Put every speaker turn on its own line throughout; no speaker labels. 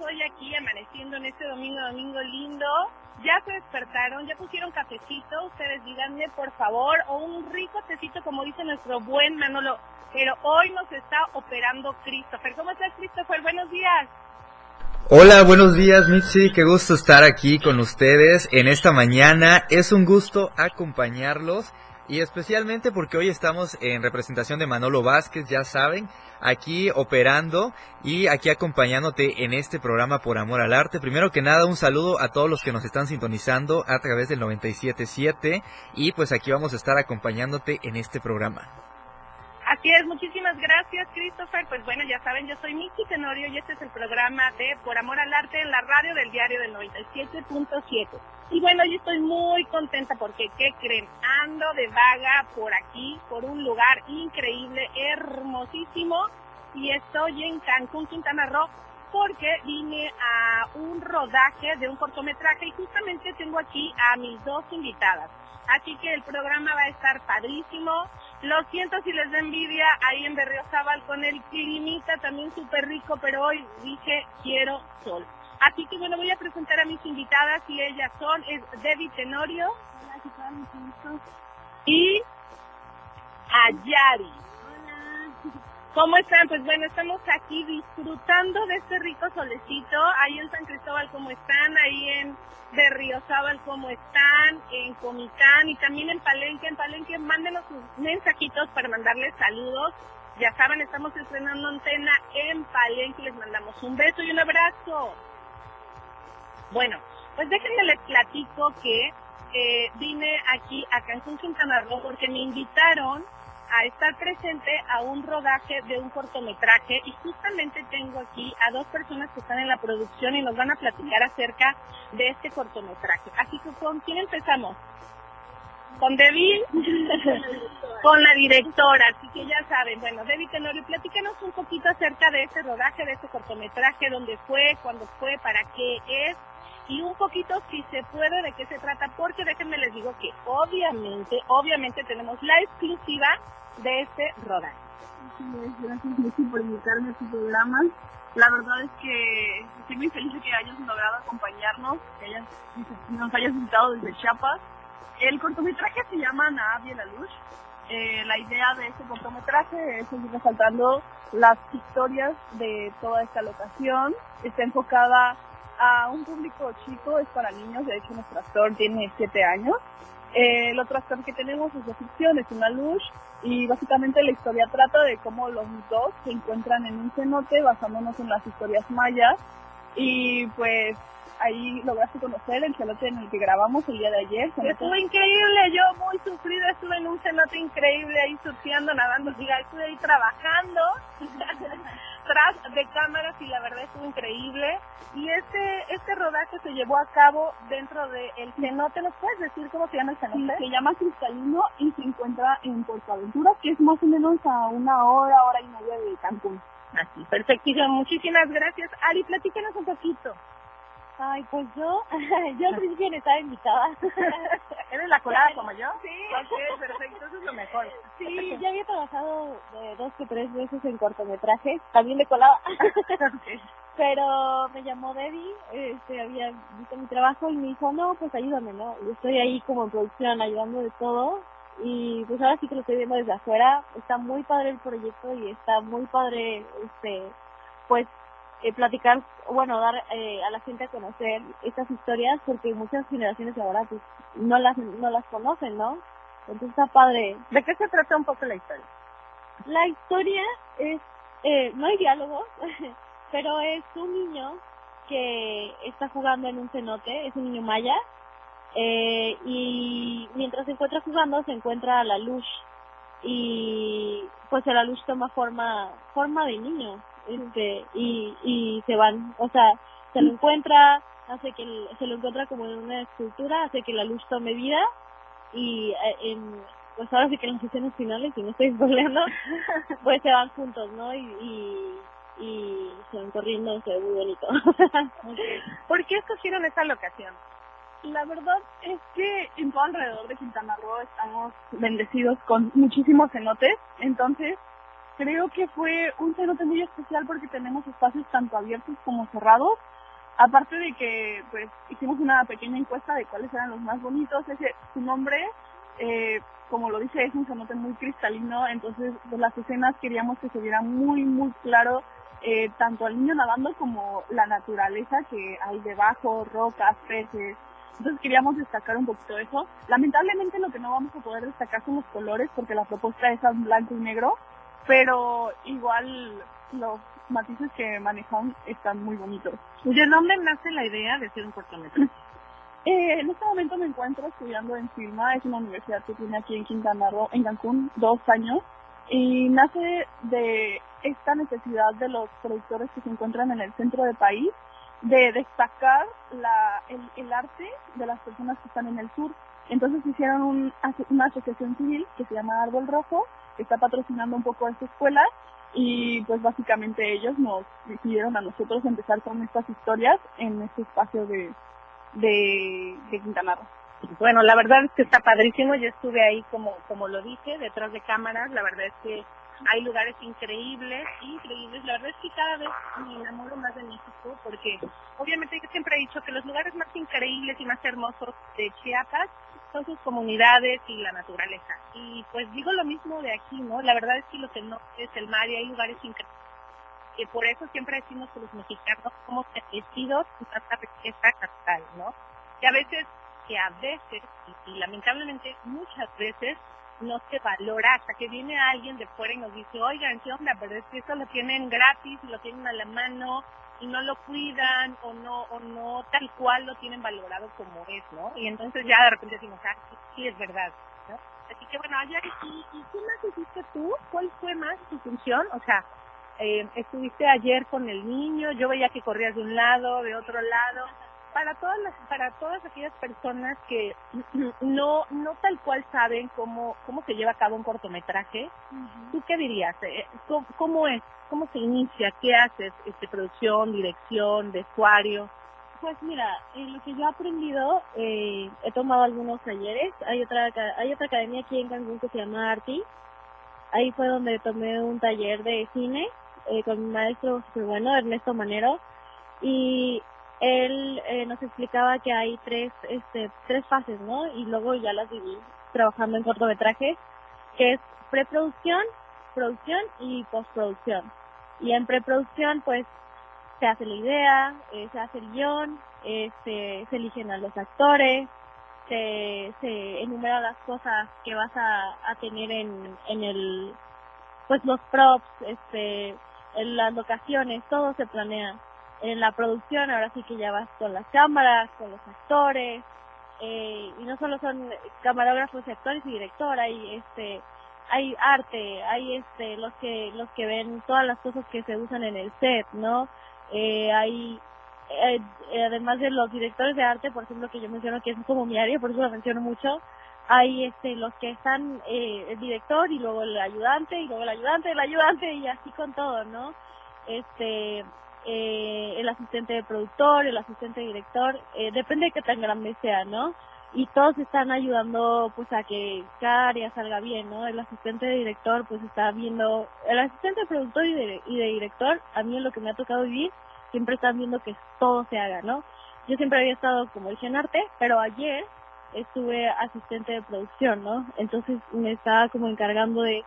hoy aquí amaneciendo en este domingo, domingo lindo. Ya se despertaron, ya pusieron cafecito. Ustedes díganme, por favor, o un rico tecito, como dice nuestro buen Manolo. Pero hoy nos está operando Christopher. ¿Cómo estás, Christopher? Buenos días.
Hola, buenos días, Mitzi. Qué gusto estar aquí con ustedes en esta mañana. Es un gusto acompañarlos y especialmente porque hoy estamos en representación de Manolo Vázquez, ya saben, aquí operando y aquí acompañándote en este programa por amor al arte. Primero que nada, un saludo a todos los que nos están sintonizando a través del 977 y pues aquí vamos a estar acompañándote en este programa.
Así es, muchísimas gracias, Christopher. Pues bueno, ya saben, yo soy Miki Tenorio y este es el programa de Por Amor al Arte en la radio del diario del 97.7. Y bueno, yo estoy muy contenta porque, ¿qué creen? Ando de vaga por aquí, por un lugar increíble, hermosísimo, y estoy en Cancún, Quintana Roo, porque vine a un rodaje de un cortometraje y justamente tengo aquí a mis dos invitadas. Así que el programa va a estar padrísimo. Lo siento si les da envidia ahí en Berriozábal con el climita también súper rico, pero hoy dije quiero sol. Así que bueno, voy a presentar a mis invitadas y ellas son es Debbie Tenorio y Ayari. ¿Cómo están? Pues bueno, estamos aquí disfrutando de este rico solecito. Ahí en San Cristóbal, ¿cómo están? Ahí en Berriozábal, ¿cómo están? En Comitán y también en Palenque. En Palenque, mándenos sus mensajitos para mandarles saludos. Ya saben, estamos estrenando antena en Palenque. Les mandamos un beso y un abrazo. Bueno, pues déjenme les platico que eh, vine aquí a Cancún, Quintana Roo, porque me invitaron a estar presente a un rodaje de un cortometraje. Y justamente tengo aquí a dos personas que están en la producción y nos van a platicar acerca de este cortometraje. Así que con quién empezamos? Con Debbie, con la directora, así que ya saben, bueno, Debbie Tenorio, platícanos un poquito acerca de este rodaje, de este cortometraje, dónde fue, cuándo fue, para qué es, y un poquito si se puede de qué se trata, porque déjenme les digo que obviamente, obviamente tenemos la exclusiva de este rodaje.
Gracias Messi por invitarme a tu programa. La verdad es que estoy muy feliz de que hayas logrado acompañarnos, que hayas, nos hayas invitado desde Chiapas. El cortometraje se llama Nadie la Luz. Eh, la idea de este cortometraje es seguir resaltando las historias de toda esta locación. Está enfocada a un público chico, es para niños, de hecho nuestro actor tiene 7 años. Eh, el otro actor que tenemos es de ficción, es una luz, y básicamente la historia trata de cómo los dos se encuentran en un cenote basándonos en las historias mayas, y pues ahí lograste conocer el cenote en el que grabamos el día de ayer.
Estuvo increíble, yo muy sufrida, estuve en un cenote increíble ahí surfeando, nadando, diga, estuve ahí trabajando tras de cámaras y la verdad estuvo increíble. Y este este rodaje se llevó a cabo dentro del el cenote, ¿nos puedes decir cómo se llama el cenote?
Sí, se llama Cristalino y se encuentra en Puerto Aventura, que es más o menos a una hora, hora y media de Cancún.
Así, perfectísimo, muchísimas gracias. Ari, platícanos un poquito.
Ay, pues yo, yo al principio no estaba invitada.
¿Eres la colada como yo?
Sí.
Ok, perfecto, eso es lo mejor.
Sí, ya había trabajado eh, dos que tres veces en cortometrajes, también de colada. Pero me llamó Debbie, este, había visto mi trabajo y me dijo, no, pues ayúdame, ¿no? Y estoy ahí como en producción ayudando de todo. Y pues ahora sí que lo estoy viendo desde afuera. Está muy padre el proyecto y está muy padre, este, pues eh, platicar, bueno, dar eh, a la gente a conocer estas historias porque muchas generaciones ahora pues no las no las conocen, ¿no? Entonces está padre.
¿De qué se trata un poco la historia?
La historia es, eh, no hay diálogos, pero es un niño que está jugando en un cenote, es un niño maya, eh, y mientras se encuentra jugando se encuentra a la luz y pues la luz toma forma forma de niño este y y se van o sea se lo encuentra hace que se lo encuentra como en una escultura hace que la luz tome vida y eh, en pues ahora sí que en las escenas finales y no estoy spoileando pues se van juntos no y, y y se van corriendo se ve muy bonito.
¿por qué escogieron esta locación?
La verdad es que en todo alrededor de Quintana Roo estamos bendecidos con muchísimos cenotes, entonces creo que fue un cenote muy especial porque tenemos espacios tanto abiertos como cerrados. Aparte de que pues hicimos una pequeña encuesta de cuáles eran los más bonitos, ese su nombre eh, como lo dice es un cenote muy cristalino, entonces las escenas queríamos que se viera muy muy claro eh, tanto al niño nadando como la naturaleza que hay debajo, rocas, peces, entonces queríamos destacar un poquito eso. Lamentablemente lo que no vamos a poder destacar son los colores porque la propuesta es en blanco y negro, pero igual los matices que manejan están muy bonitos.
¿De dónde nace la idea de hacer un cortometraje?
Eh, en este momento me encuentro estudiando en Firma, es una universidad que tiene aquí en Quintana Roo, en Cancún, dos años, y nace de esta necesidad de los productores que se encuentran en el centro del país de destacar el, arte de las personas que están en el sur. Entonces hicieron un, una asociación civil que se llama Árbol Rojo, está patrocinando un poco a esta escuela y pues básicamente ellos nos decidieron a nosotros empezar con estas historias en este espacio de, de, Quintana Roo.
Bueno, la verdad es que está padrísimo, yo estuve ahí como, como lo dije, detrás de cámaras, la verdad es que hay lugares increíbles, increíbles. La verdad es que cada vez me enamoro más de México porque obviamente yo siempre he dicho que los lugares más increíbles y más hermosos de Chiapas son sus comunidades y la naturaleza. Y pues digo lo mismo de aquí, ¿no? La verdad es que lo que es el mar y hay lugares increíbles. Que por eso siempre decimos que los mexicanos somos bendecidos con tanta riqueza natural, ¿no? Y a veces, que a veces, y lamentablemente muchas veces, no se valora hasta que viene alguien de fuera y nos dice, oigan, ¿qué onda? Pero es que eso lo tienen gratis, lo tienen a la mano y no lo cuidan o no o no tal cual lo tienen valorado como es, ¿no? Y entonces ya de repente decimos, ah, sí, es verdad, ¿no? Así que bueno, ayer, ¿y, ¿y qué más hiciste tú? ¿Cuál fue más tu función? O sea, eh, estuviste ayer con el niño, yo veía que corrías de un lado, de otro lado, para todas las, para todas aquellas personas que no no tal cual saben cómo cómo se lleva a cabo un cortometraje tú qué dirías eh, ¿Cómo, es cómo se inicia qué haces este producción dirección vestuario.
Pues mira en lo que yo he aprendido eh, he tomado algunos talleres. Hay otra hay otra academia aquí en Cancún que se llama Arti. Ahí fue donde tomé un taller de cine eh, con mi maestro bueno Ernesto Manero. Y él eh, nos explicaba que hay tres, este, tres fases, ¿no? Y luego ya las viví trabajando en cortometrajes, que es preproducción, producción y postproducción. Y en preproducción, pues, se hace la idea, eh, se hace el guion, este, se eligen a los actores, se, se enumeran las cosas que vas a, tener en, en el, pues los props, este, en las locaciones, todo se planea en la producción ahora sí que ya vas con las cámaras, con los actores, eh, y no solo son camarógrafos, actores y director, hay este hay arte, hay este los que los que ven todas las cosas que se usan en el set, ¿no? Eh, hay eh, además de los directores de arte, por ejemplo, que yo menciono que es como mi área, por eso lo menciono mucho, hay este los que están eh, el director y luego el ayudante y luego el ayudante, el ayudante y así con todo, ¿no? Este eh, el asistente de productor, el asistente de director, eh, depende de qué tan grande sea, ¿no? Y todos están ayudando pues a que cada área salga bien, ¿no? El asistente de director pues está viendo, el asistente de productor y de, y de director, a mí en lo que me ha tocado vivir, siempre están viendo que todo se haga, ¿no? Yo siempre había estado como dije en arte, pero ayer estuve asistente de producción, ¿no? Entonces me estaba como encargando de,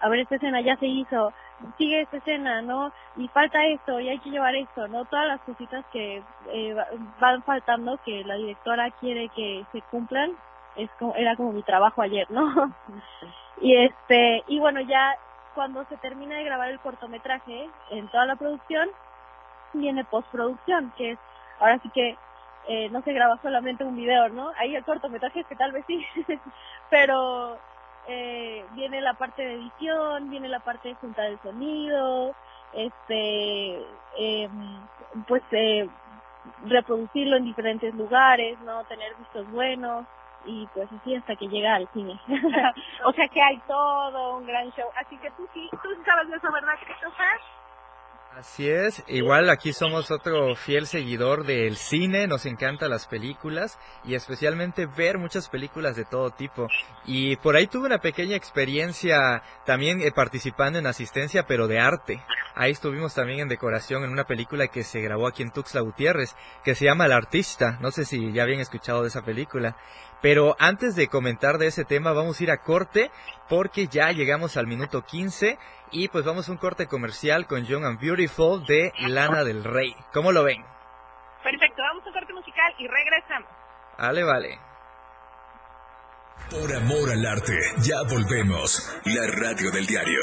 a ver, esta escena ya se hizo, sigue esta escena, ¿no? Y falta esto, y hay que llevar esto, ¿no? Todas las cositas que eh, van faltando, que la directora quiere que se cumplan, es como, era como mi trabajo ayer, ¿no? y este, y bueno, ya cuando se termina de grabar el cortometraje, en toda la producción, viene postproducción, que es, ahora sí que eh, no se graba solamente un video, ¿no? Hay el cortometraje que tal vez sí, pero eh, viene la parte de edición, viene la parte de juntar el sonido, este, eh, pues eh, reproducirlo en diferentes lugares, ¿no? Tener vistos buenos y pues así hasta que llega al cine.
o sea que hay todo un gran show. Así que tú sí, tú sabes de eso, ¿verdad, Christopher?
Así es, igual aquí somos otro fiel seguidor del cine, nos encantan las películas y especialmente ver muchas películas de todo tipo. Y por ahí tuve una pequeña experiencia también eh, participando en asistencia, pero de arte. Ahí estuvimos también en decoración en una película que se grabó aquí en Tuxtla Gutiérrez, que se llama El Artista. No sé si ya habían escuchado de esa película. Pero antes de comentar de ese tema, vamos a ir a corte porque ya llegamos al minuto 15 y pues vamos a un corte comercial con Young and Beautiful de Lana del Rey. ¿Cómo lo ven?
Perfecto, vamos a un corte musical y regresamos.
Vale, vale.
Por amor al arte, ya volvemos. La radio del diario.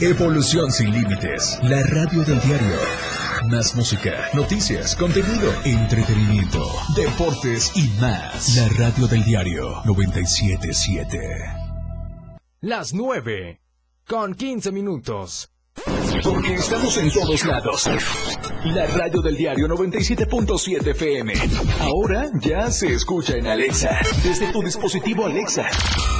Evolución sin límites. La radio del diario. Más música, noticias, contenido, entretenimiento, deportes y más. La radio del diario 977.
Las 9. Con 15 minutos.
Porque estamos en todos lados. La radio del diario 97.7 FM. Ahora ya se escucha en Alexa. Desde tu dispositivo Alexa.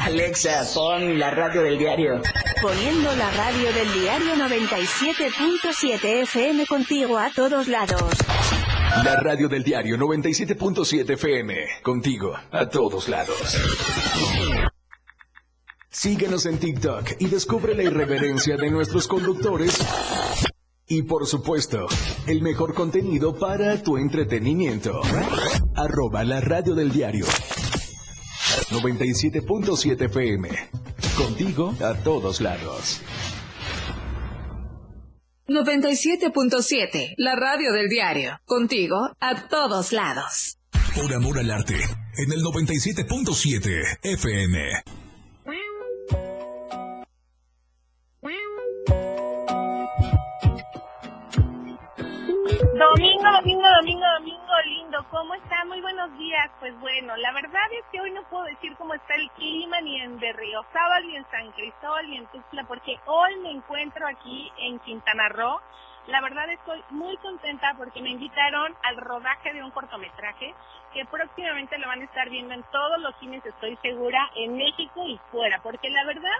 Alexa, pon la radio del diario.
Poniendo la radio del diario 97.7 FM contigo a todos lados.
La radio del diario 97.7 FM. Contigo a todos lados. Síguenos en TikTok y descubre la irreverencia de nuestros conductores. Y por supuesto, el mejor contenido para tu entretenimiento. Arroba la radio del diario. 97.7 FM. Contigo a todos lados.
97.7, la radio del diario. Contigo a todos lados.
Por amor al arte. En el 97.7 FM.
Domingo, domingo, domingo, domingo. ¿Cómo está? Muy buenos días. Pues bueno, la verdad es que hoy no puedo decir cómo está el clima ni en Berriozábal, ni en San Cristóbal, ni en Tuxtla, porque hoy me encuentro aquí en Quintana Roo. La verdad estoy muy contenta porque me invitaron al rodaje de un cortometraje que próximamente lo van a estar viendo en todos los cines, estoy segura, en México y fuera, porque la verdad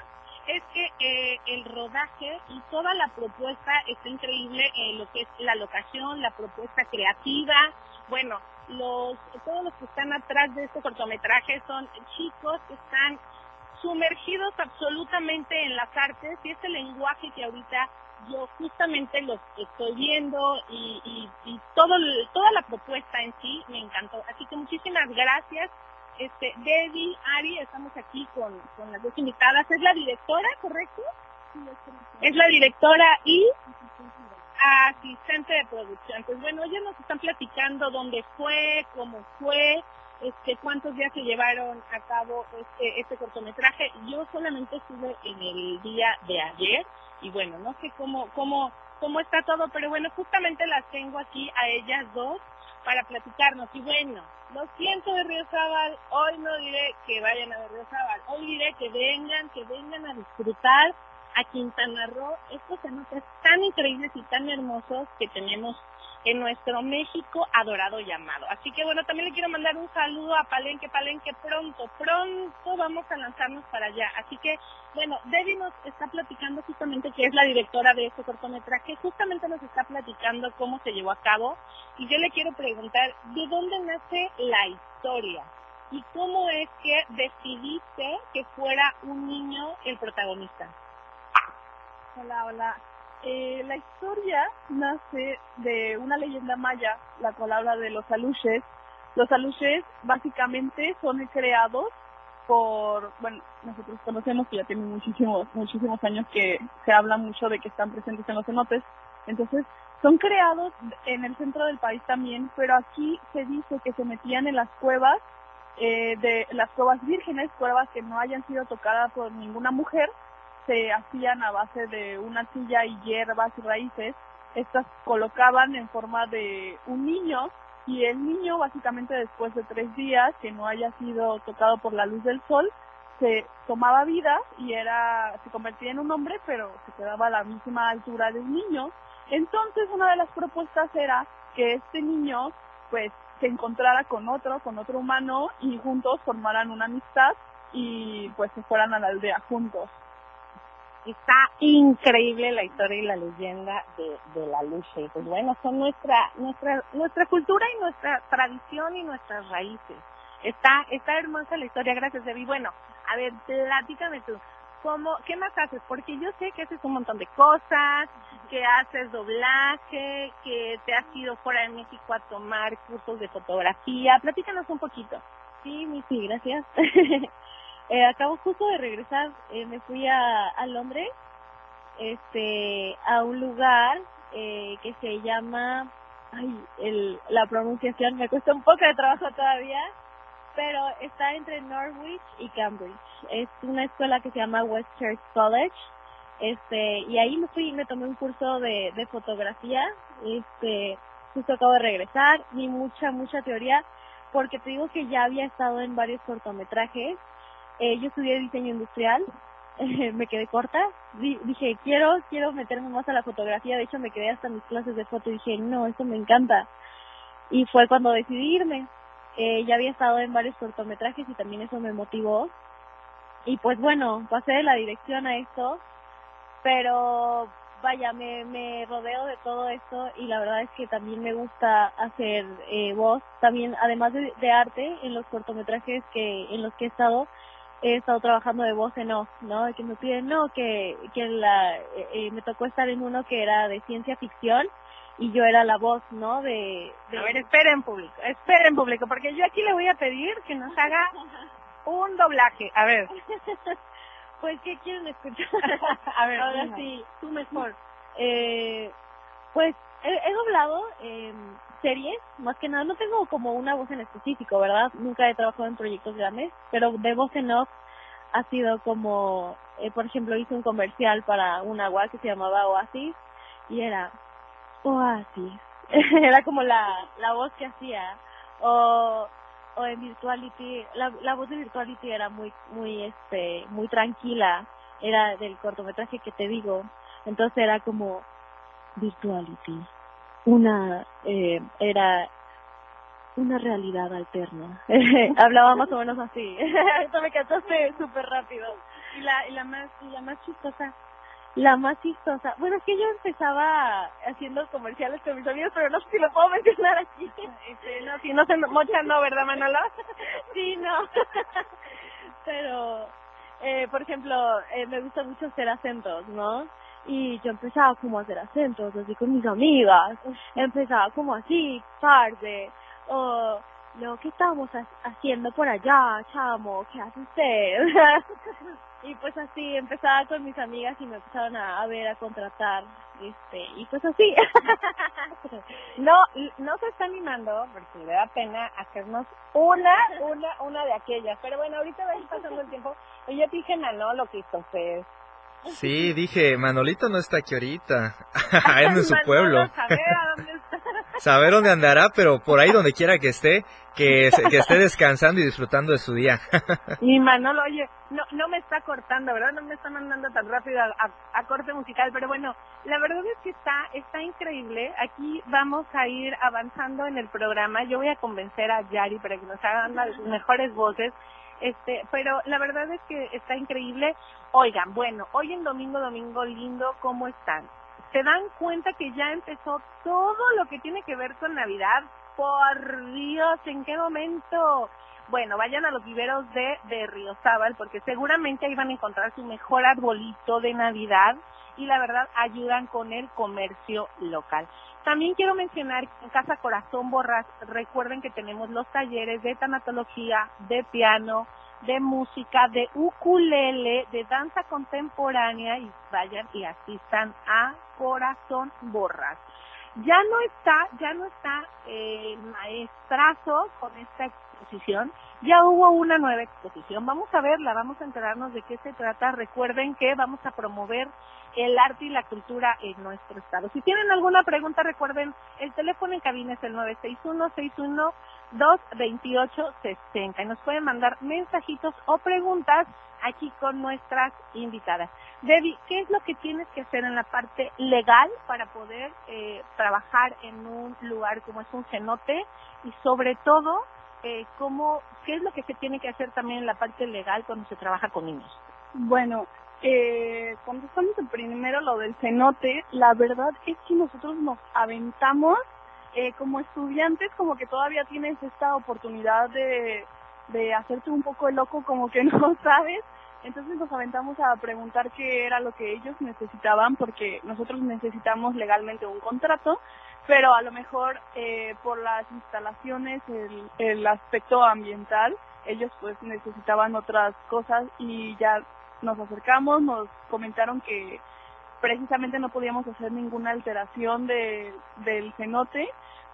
es que eh, el rodaje y toda la propuesta está increíble en lo que es la locación, la propuesta creativa. Bueno, los todos los que están atrás de este cortometraje son chicos que están sumergidos absolutamente en las artes y este lenguaje que ahorita yo justamente los estoy viendo y, y, y todo toda la propuesta en sí me encantó. Así que muchísimas gracias este, Debbie, Ari, estamos aquí con, con las dos invitadas. ¿Es la directora, correcto? Es la directora y asistente de producción. Pues bueno, ellos nos están platicando dónde fue, cómo fue, este, cuántos días se llevaron a cabo este, este cortometraje. Yo solamente estuve en el día de ayer y bueno, no sé cómo, cómo, cómo está todo, pero bueno, justamente las tengo aquí a ellas dos para platicarnos. Y bueno, lo siento de Río Zabal, hoy no diré que vayan a Río Zabal, hoy diré que vengan, que vengan a disfrutar a Quintana Roo estos cenotes tan increíbles y tan hermosos que tenemos en nuestro México adorado llamado. Así que bueno, también le quiero mandar un saludo a Palenque, Palenque, pronto, pronto vamos a lanzarnos para allá. Así que bueno, Debbie nos está platicando justamente que es la directora de este cortometraje, justamente nos está platicando cómo se llevó a cabo y yo le quiero preguntar, ¿de dónde nace la historia? ¿Y cómo es que decidiste que fuera un niño el protagonista?
Hola, hola. Eh, la historia nace de una leyenda maya, la cual habla de los aluches, Los aluches básicamente son creados por, bueno, nosotros conocemos que ya tienen muchísimos, muchísimos años que se habla mucho de que están presentes en los cenotes, entonces son creados en el centro del país también, pero aquí se dice que se metían en las cuevas, eh, de las cuevas vírgenes, cuevas que no hayan sido tocadas por ninguna mujer, se hacían a base de una silla y hierbas y raíces. Estas colocaban en forma de un niño y el niño básicamente después de tres días que no haya sido tocado por la luz del sol se tomaba vida y era se convertía en un hombre pero se quedaba a la misma altura de un niño entonces una de las propuestas era que este niño pues se encontrara con otro con otro humano y juntos formaran una amistad y pues se fueran a la aldea juntos
Está increíble la historia y la leyenda de, de la lucha. Y pues bueno, son nuestra, nuestra, nuestra cultura y nuestra tradición y nuestras raíces. Está, está hermosa la historia, gracias Debbie. Bueno, a ver, platícame tú. ¿Cómo, ¿Qué más haces? Porque yo sé que haces un montón de cosas, que haces doblaje, que te has ido fuera de México a tomar cursos de fotografía. Platícanos un poquito.
Sí, sí, gracias. Eh, acabo justo de regresar, eh, me fui a, a Londres, este, a un lugar eh, que se llama, ay, el, la pronunciación me cuesta un poco de trabajo todavía, pero está entre Norwich y Cambridge. Es una escuela que se llama West Church College, este, y ahí me fui, me tomé un curso de, de fotografía, este, justo acabo de regresar, ni mucha, mucha teoría, porque te digo que ya había estado en varios cortometrajes, eh, yo estudié diseño industrial, me quedé corta, dije, quiero, quiero meterme más a la fotografía, de hecho me quedé hasta mis clases de foto y dije, no, esto me encanta. Y fue cuando decidí irme. Eh, ya había estado en varios cortometrajes y también eso me motivó. Y pues bueno, pasé de la dirección a esto, pero vaya, me, me rodeo de todo esto y la verdad es que también me gusta hacer eh, voz, también además de, de arte en los cortometrajes que en los que he estado, he estado trabajando de voz en off, ¿no? Que me piden, no, que, que la, eh, eh, me tocó estar en uno que era de ciencia ficción y yo era la voz, ¿no? De,
A ver, esperen público, esperen público, porque yo aquí le voy a pedir que nos haga un doblaje, a ver.
pues, ¿qué quieren escuchar?
a ver,
ahora sí, tú mejor. Eh, pues, he, he doblado eh, series, más que nada, no tengo como una voz en específico, ¿verdad? Nunca he trabajado en proyectos grandes, pero de voz en off ha sido como, eh, por ejemplo, hice un comercial para un agua que se llamaba Oasis y era Oasis. era como la, la voz que hacía. O, o en Virtuality, la, la voz de Virtuality era muy, muy, este, muy tranquila. Era del cortometraje que te digo. Entonces era como Virtuality una eh, era una realidad alterna. Hablaba más o menos así. Esto me cantaste súper rápido.
Y la, y la más, y la más chistosa.
La más chistosa. Bueno, es que yo empezaba haciendo comerciales con mis amigos, pero no sé si lo puedo mencionar aquí.
Este, no, si no se mocha, no, ¿verdad, Manolo?
sí, no. pero, eh, por ejemplo, eh, me gusta mucho hacer acentos, ¿no? Y yo empezaba como a hacer acentos así con mis amigas, empezaba como así, tarde, o lo que estamos haciendo por allá, chamo, ¿qué hace usted? y pues así empezaba con mis amigas y me empezaron a, ver, a contratar, este, y pues así.
no, no se está animando porque le da pena hacernos una, una, una de aquellas, pero bueno, ahorita va pasando el tiempo, yo dije, no, lo que hizo usted
Sí, dije, Manolito no está aquí ahorita. Él en su pueblo. Saber dónde andará, pero por ahí donde quiera que esté, que, que esté descansando y disfrutando de su día.
Mi Manolo, oye, no, no me está cortando, ¿verdad? No me está mandando tan rápido a, a, corte musical, pero bueno, la verdad es que está, está increíble. Aquí vamos a ir avanzando en el programa. Yo voy a convencer a Yari para que nos hagan las mejores voces este, pero la verdad es que está increíble. Oigan, bueno, hoy en domingo, domingo lindo, ¿cómo están? ¿Se dan cuenta que ya empezó todo lo que tiene que ver con Navidad? Por Dios, ¿en qué momento? bueno, vayan a los viveros de, de Ríozábal porque seguramente ahí van a encontrar su mejor arbolito de Navidad y la verdad ayudan con el comercio local. También quiero mencionar en Casa Corazón Borras, recuerden que tenemos los talleres de tanatología, de piano, de música, de ukulele, de danza contemporánea y vayan y asistan a Corazón Borras. Ya no está, ya no está eh, el maestrazo con esta exposición, ya hubo una nueva exposición. Vamos a verla, vamos a enterarnos de qué se trata. Recuerden que vamos a promover el arte y la cultura en nuestro estado. Si tienen alguna pregunta, recuerden, el teléfono en cabina es el 961 228 60 y nos pueden mandar mensajitos o preguntas aquí con nuestras invitadas. Debbie, ¿qué es lo que tienes que hacer en la parte legal para poder eh, trabajar en un lugar como es un cenote y sobre todo, eh, cómo, qué es lo que se tiene que hacer también en la parte legal cuando se trabaja con niños?
Bueno, eh, contestamos primero lo del cenote, la verdad es que nosotros nos aventamos eh, como estudiantes, como que todavía tienes esta oportunidad de, de hacerte un poco el loco, como que no sabes. Entonces nos aventamos a preguntar qué era lo que ellos necesitaban, porque nosotros necesitamos legalmente un contrato, pero a lo mejor eh, por las instalaciones, el, el aspecto ambiental, ellos pues necesitaban otras cosas y ya nos acercamos, nos comentaron que precisamente no podíamos hacer ninguna alteración de, del cenote,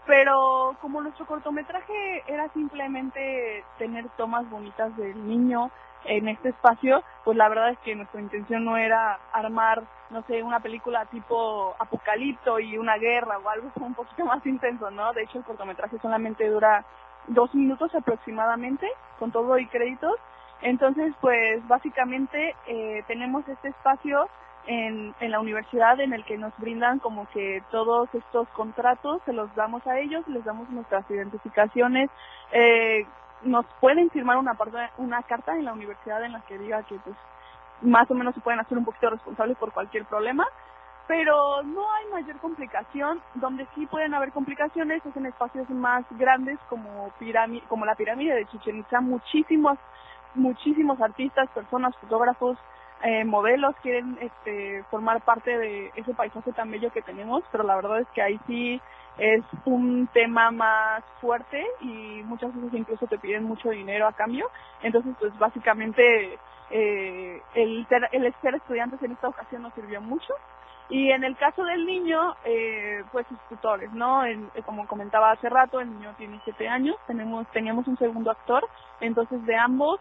pero como nuestro cortometraje era simplemente tener tomas bonitas del niño en este espacio, pues la verdad es que nuestra intención no era armar, no sé, una película tipo apocalipto y una guerra o algo un poquito más intenso, ¿no? De hecho, el cortometraje solamente dura dos minutos aproximadamente, con todo y créditos, entonces, pues básicamente eh, tenemos este espacio en, en la universidad en el que nos brindan como que todos estos contratos, se los damos a ellos, les damos nuestras identificaciones, eh, nos pueden firmar una, parte, una carta en la universidad en la que diga que pues más o menos se pueden hacer un poquito responsables por cualquier problema, pero no hay mayor complicación. Donde sí pueden haber complicaciones es en espacios más grandes como, como la pirámide de Chichen Itza, muchísimos muchísimos artistas, personas, fotógrafos, eh, modelos quieren este, formar parte de ese paisaje tan bello que tenemos, pero la verdad es que ahí sí es un tema más fuerte y muchas veces incluso te piden mucho dinero a cambio. Entonces, pues básicamente eh, el, el ser estudiantes en esta ocasión nos sirvió mucho. Y en el caso del niño, eh, pues sus tutores, ¿no? como comentaba hace rato, el niño tiene siete años, tenemos, teníamos un segundo actor, entonces de ambos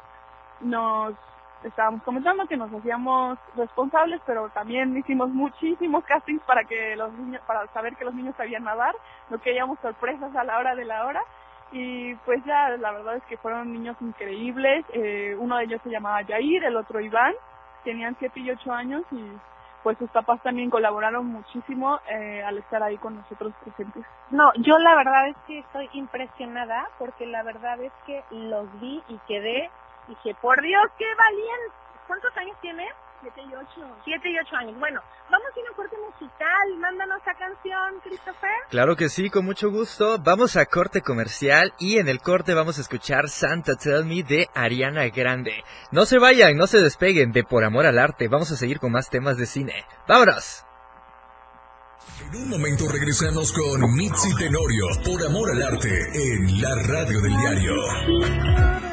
nos estábamos comentando que nos hacíamos responsables, pero también hicimos muchísimos castings para que los niños, para saber que los niños sabían nadar, no queríamos sorpresas a la hora de la hora. Y pues ya la verdad es que fueron niños increíbles, eh, uno de ellos se llamaba Jair, el otro Iván, tenían 7 y 8 años y pues sus papás también colaboraron muchísimo eh, al estar ahí con nosotros presentes.
No, yo la verdad es que estoy impresionada porque la verdad es que los vi y quedé Dije, por Dios, qué valiente. ¿Cuántos años tiene?
Siete y ocho.
Siete y ocho años. Bueno, vamos a ir a un corte musical. Mándanos la canción, Christopher.
Claro que sí, con mucho gusto. Vamos a corte comercial y en el corte vamos a escuchar Santa Tell Me de Ariana Grande. No se vayan, no se despeguen de Por Amor al Arte. Vamos a seguir con más temas de cine. ¡Vámonos!
En un momento regresamos con Mitzi Tenorio, Por Amor al Arte, en la radio del diario.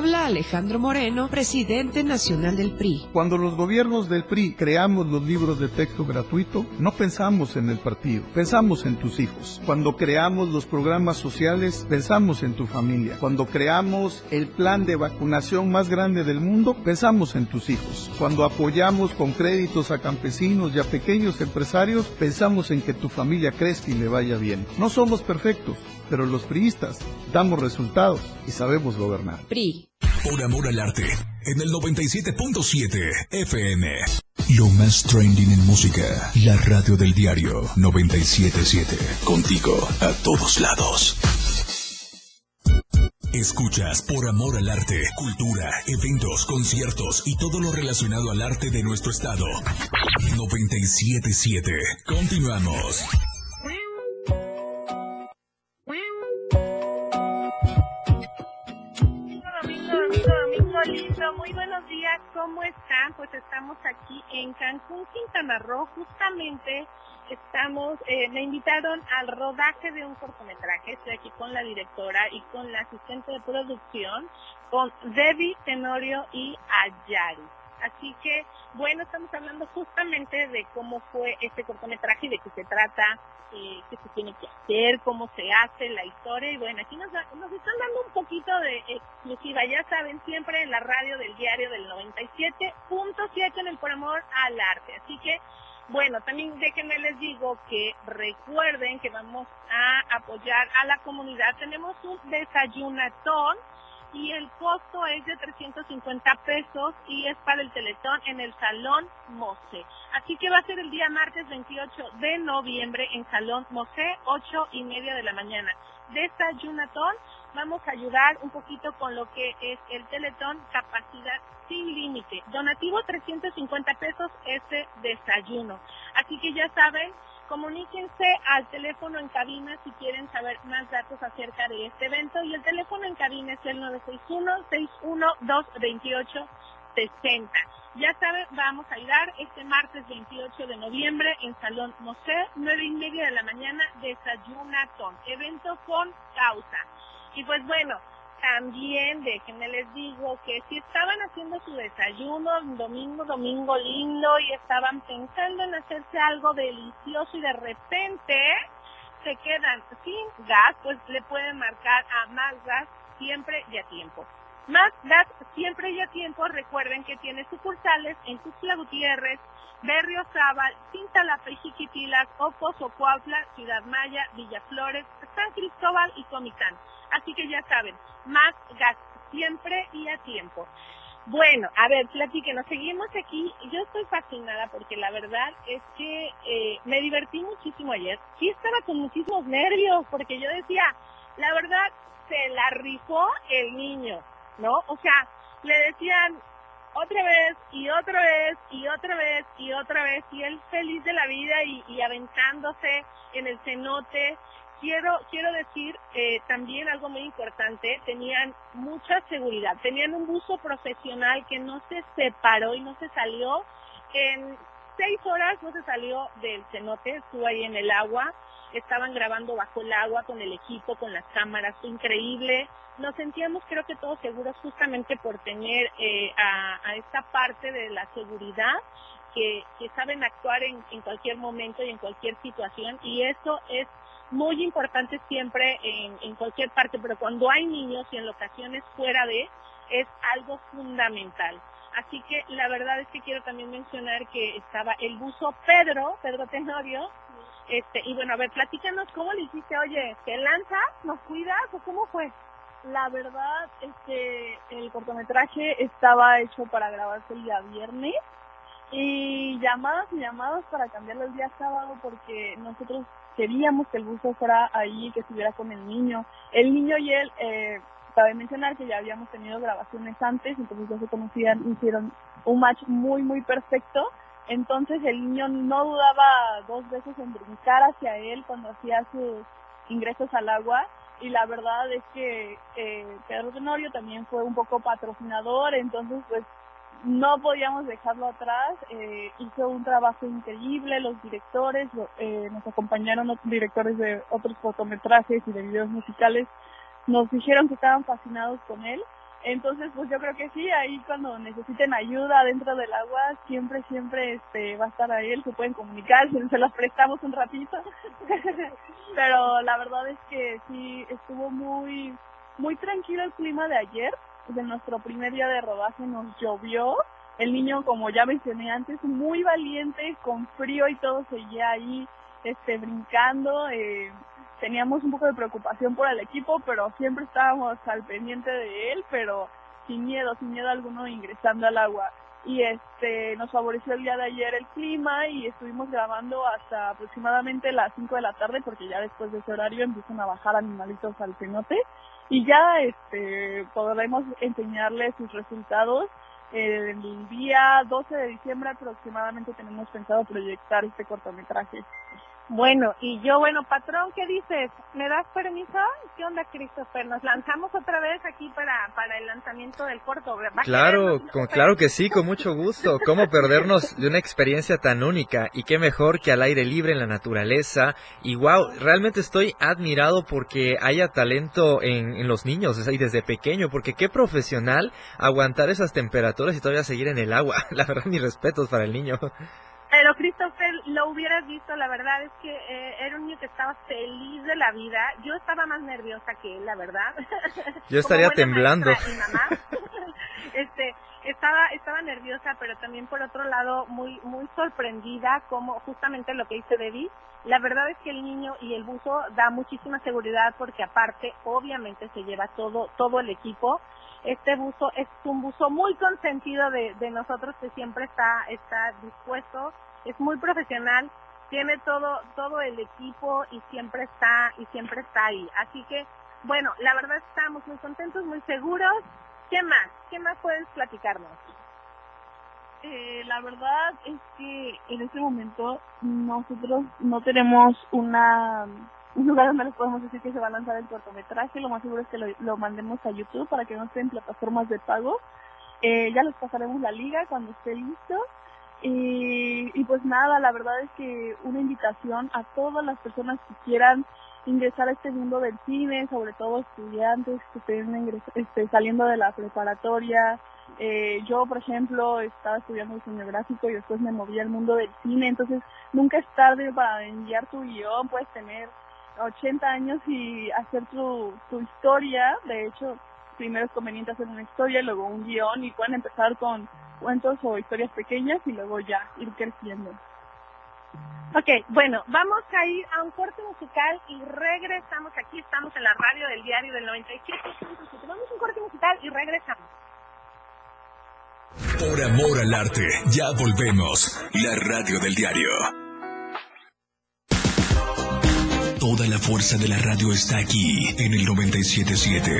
Habla Alejandro Moreno, presidente nacional del PRI.
Cuando los gobiernos del PRI creamos los libros de texto gratuito, no pensamos en el partido, pensamos en tus hijos. Cuando creamos los programas sociales, pensamos en tu familia. Cuando creamos el plan de vacunación más grande del mundo, pensamos en tus hijos. Cuando apoyamos con créditos a campesinos y a pequeños empresarios, pensamos en que tu familia crezca y le vaya bien. No somos perfectos, pero los priistas damos resultados y sabemos gobernar.
PRI.
Por amor al arte, en el 97.7 FM. Lo más trending en música, la radio del diario 977. Contigo a todos lados. Escuchas por amor al arte, cultura, eventos, conciertos y todo lo relacionado al arte de nuestro estado. 977. Continuamos.
¿Cómo están? Pues estamos aquí en Cancún, Quintana Roo. Justamente estamos, eh, me invitaron al rodaje de un cortometraje. Estoy aquí con la directora y con la asistente de producción, con Debbie Tenorio y Ayari. Así que, bueno, estamos hablando justamente de cómo fue este cortometraje y de qué se trata, eh, qué se tiene que hacer, cómo se hace la historia. Y bueno, aquí nos, nos están dando un poquito de exclusiva, ya saben, siempre en la radio del diario del 97.7 en el Por Amor al Arte. Así que, bueno, también déjenme les digo que recuerden que vamos a apoyar a la comunidad. Tenemos un desayunatón y el costo es de 350 pesos y es para el Teletón en el Salón Mose. Así que va a ser el día martes 28 de noviembre en Salón Mose, 8 y media de la mañana. Desayunatón, vamos a ayudar un poquito con lo que es el Teletón Capacidad sin límite. Donativo 350 pesos este desayuno. Así que ya saben, comuníquense al teléfono en cabina si quieren saber más datos acerca de este evento y el teléfono en cabina es el 961-612-2860. Ya saben, vamos a ayudar este martes 28 de noviembre en Salón Mosé, 9 y media de la mañana, desayunatón, evento con causa. Y pues bueno, también déjenme les digo que si estaban haciendo su desayuno domingo, domingo lindo y estaban pensando en hacerse algo delicioso y de repente se quedan sin gas, pues le pueden marcar a Más Gas siempre y a tiempo. Más Gas siempre y a tiempo, recuerden que tiene sucursales en Tuxtla Gutiérrez, Berriozábal, Cintalapa y Jiquipilas, Ocos, Ocuautla, Ciudad Maya, Villaflores, San Cristóbal y Comitán. Así que ya saben, más gas siempre y a tiempo. Bueno, a ver, platíquenos, seguimos aquí. Yo estoy fascinada porque la verdad es que eh, me divertí muchísimo ayer. Sí estaba con muchísimos nervios porque yo decía, la verdad, se la rifó el niño, ¿no? O sea, le decían otra vez y otra vez y otra vez y otra vez y él feliz de la vida y, aventándose en el cenote. Quiero quiero decir eh, también algo muy importante tenían mucha seguridad tenían un buzo profesional que no se separó y no se salió. En seis horas no se salió del cenote estuvo ahí en el agua. Estaban grabando bajo el agua con el equipo con las cámaras fue increíble nos sentíamos creo que todos seguros justamente por tener eh, a, a esta parte de la seguridad que, que saben actuar en, en cualquier momento y en cualquier situación y eso es muy importante siempre en, en cualquier parte, pero cuando hay niños y en ocasiones fuera de, es algo fundamental. Así que la verdad es que quiero también mencionar que estaba el buzo Pedro, Pedro Tenorio, este, y bueno, a ver, platícanos cómo le hiciste, oye, ¿te lanzas, nos cuidas o cómo fue?
La verdad es que el cortometraje estaba hecho para grabarse el día viernes y llamadas y llamadas para cambiarlo el día sábado porque nosotros queríamos que el buzo fuera ahí, que estuviera con el niño. El niño y él, eh, cabe mencionar que ya habíamos tenido grabaciones antes, entonces ya se conocían, hicieron un match muy, muy perfecto. Entonces el niño no dudaba dos veces en brincar hacia él cuando hacía sus ingresos al agua y la verdad es que eh, Pedro Tenorio también fue un poco patrocinador, entonces pues no podíamos dejarlo atrás, eh, hizo un trabajo increíble, los directores, eh, nos acompañaron los directores de otros cortometrajes y de videos musicales, nos dijeron que estaban fascinados con él, entonces pues yo creo que sí, ahí cuando necesiten ayuda dentro del agua, siempre, siempre este va a estar ahí, se pueden comunicar, se los prestamos un ratito, pero la verdad es que sí, estuvo muy, muy tranquilo el clima de ayer, de nuestro primer día de rodaje nos llovió. El niño, como ya mencioné antes, muy valiente, con frío y todo, seguía ahí este, brincando. Eh, teníamos un poco de preocupación por el equipo, pero siempre estábamos al pendiente de él, pero sin miedo, sin miedo alguno ingresando al agua. Y este nos favoreció el día de ayer el clima y estuvimos grabando hasta aproximadamente las 5 de la tarde porque ya después de ese horario empiezan a bajar animalitos al cenote y ya este podremos enseñarles sus resultados el día 12 de diciembre aproximadamente tenemos pensado proyectar este cortometraje.
Bueno, y yo, bueno, patrón, ¿qué dices? ¿Me das permiso? ¿Qué onda, Christopher? Nos lanzamos otra vez aquí para, para el lanzamiento del corto.
Claro, con, claro que sí, con mucho gusto. ¿Cómo perdernos de una experiencia tan única? Y qué mejor que al aire libre en la naturaleza. Y wow, realmente estoy admirado porque haya talento en, en los niños, y desde pequeño, porque qué profesional aguantar esas temperaturas y todavía seguir en el agua. La verdad, mis respetos para el niño.
Pero Christopher, lo hubieras visto, la verdad es que eh, era un niño que estaba feliz de la vida. Yo estaba más nerviosa que él, la verdad.
Yo estaría temblando.
este, estaba, estaba nerviosa, pero también por otro lado muy, muy sorprendida, como justamente lo que dice Debbie. La verdad es que el niño y el buzo da muchísima seguridad porque aparte, obviamente, se lleva todo, todo el equipo este buzo es un buzo muy consentido de, de nosotros que siempre está, está dispuesto, es muy profesional, tiene todo, todo el equipo y siempre está, y siempre está ahí. Así que, bueno, la verdad estamos muy contentos, muy seguros. ¿Qué más? ¿Qué más puedes platicarnos?
Eh, la verdad es que en este momento nosotros no tenemos una un lugar donde les podemos decir que se va a lanzar el cortometraje. Lo más seguro es que lo, mandemos a YouTube para que no estén en plataformas de pago. Eh, ya les pasaremos la liga cuando esté listo. Y, y pues nada, la verdad es que una invitación a todas las personas que quieran ingresar a este mundo del cine, sobre todo estudiantes que estén este, saliendo de la preparatoria. Eh, yo, por ejemplo, estaba estudiando diseño gráfico y después me moví al mundo del cine, entonces nunca es tarde para enviar tu guion, puedes tener 80 años y hacer tu, tu historia. De hecho, primero es conveniente hacer una historia, luego un guion y pueden empezar con cuentos o historias pequeñas y luego ya ir creciendo.
Ok, bueno, vamos a ir a un corte musical y regresamos. Aquí estamos en la radio del diario del 97. Vamos a un corte musical y regresamos.
Por amor al arte, ya volvemos. La radio del diario. Toda la fuerza de la radio está aquí en el 977.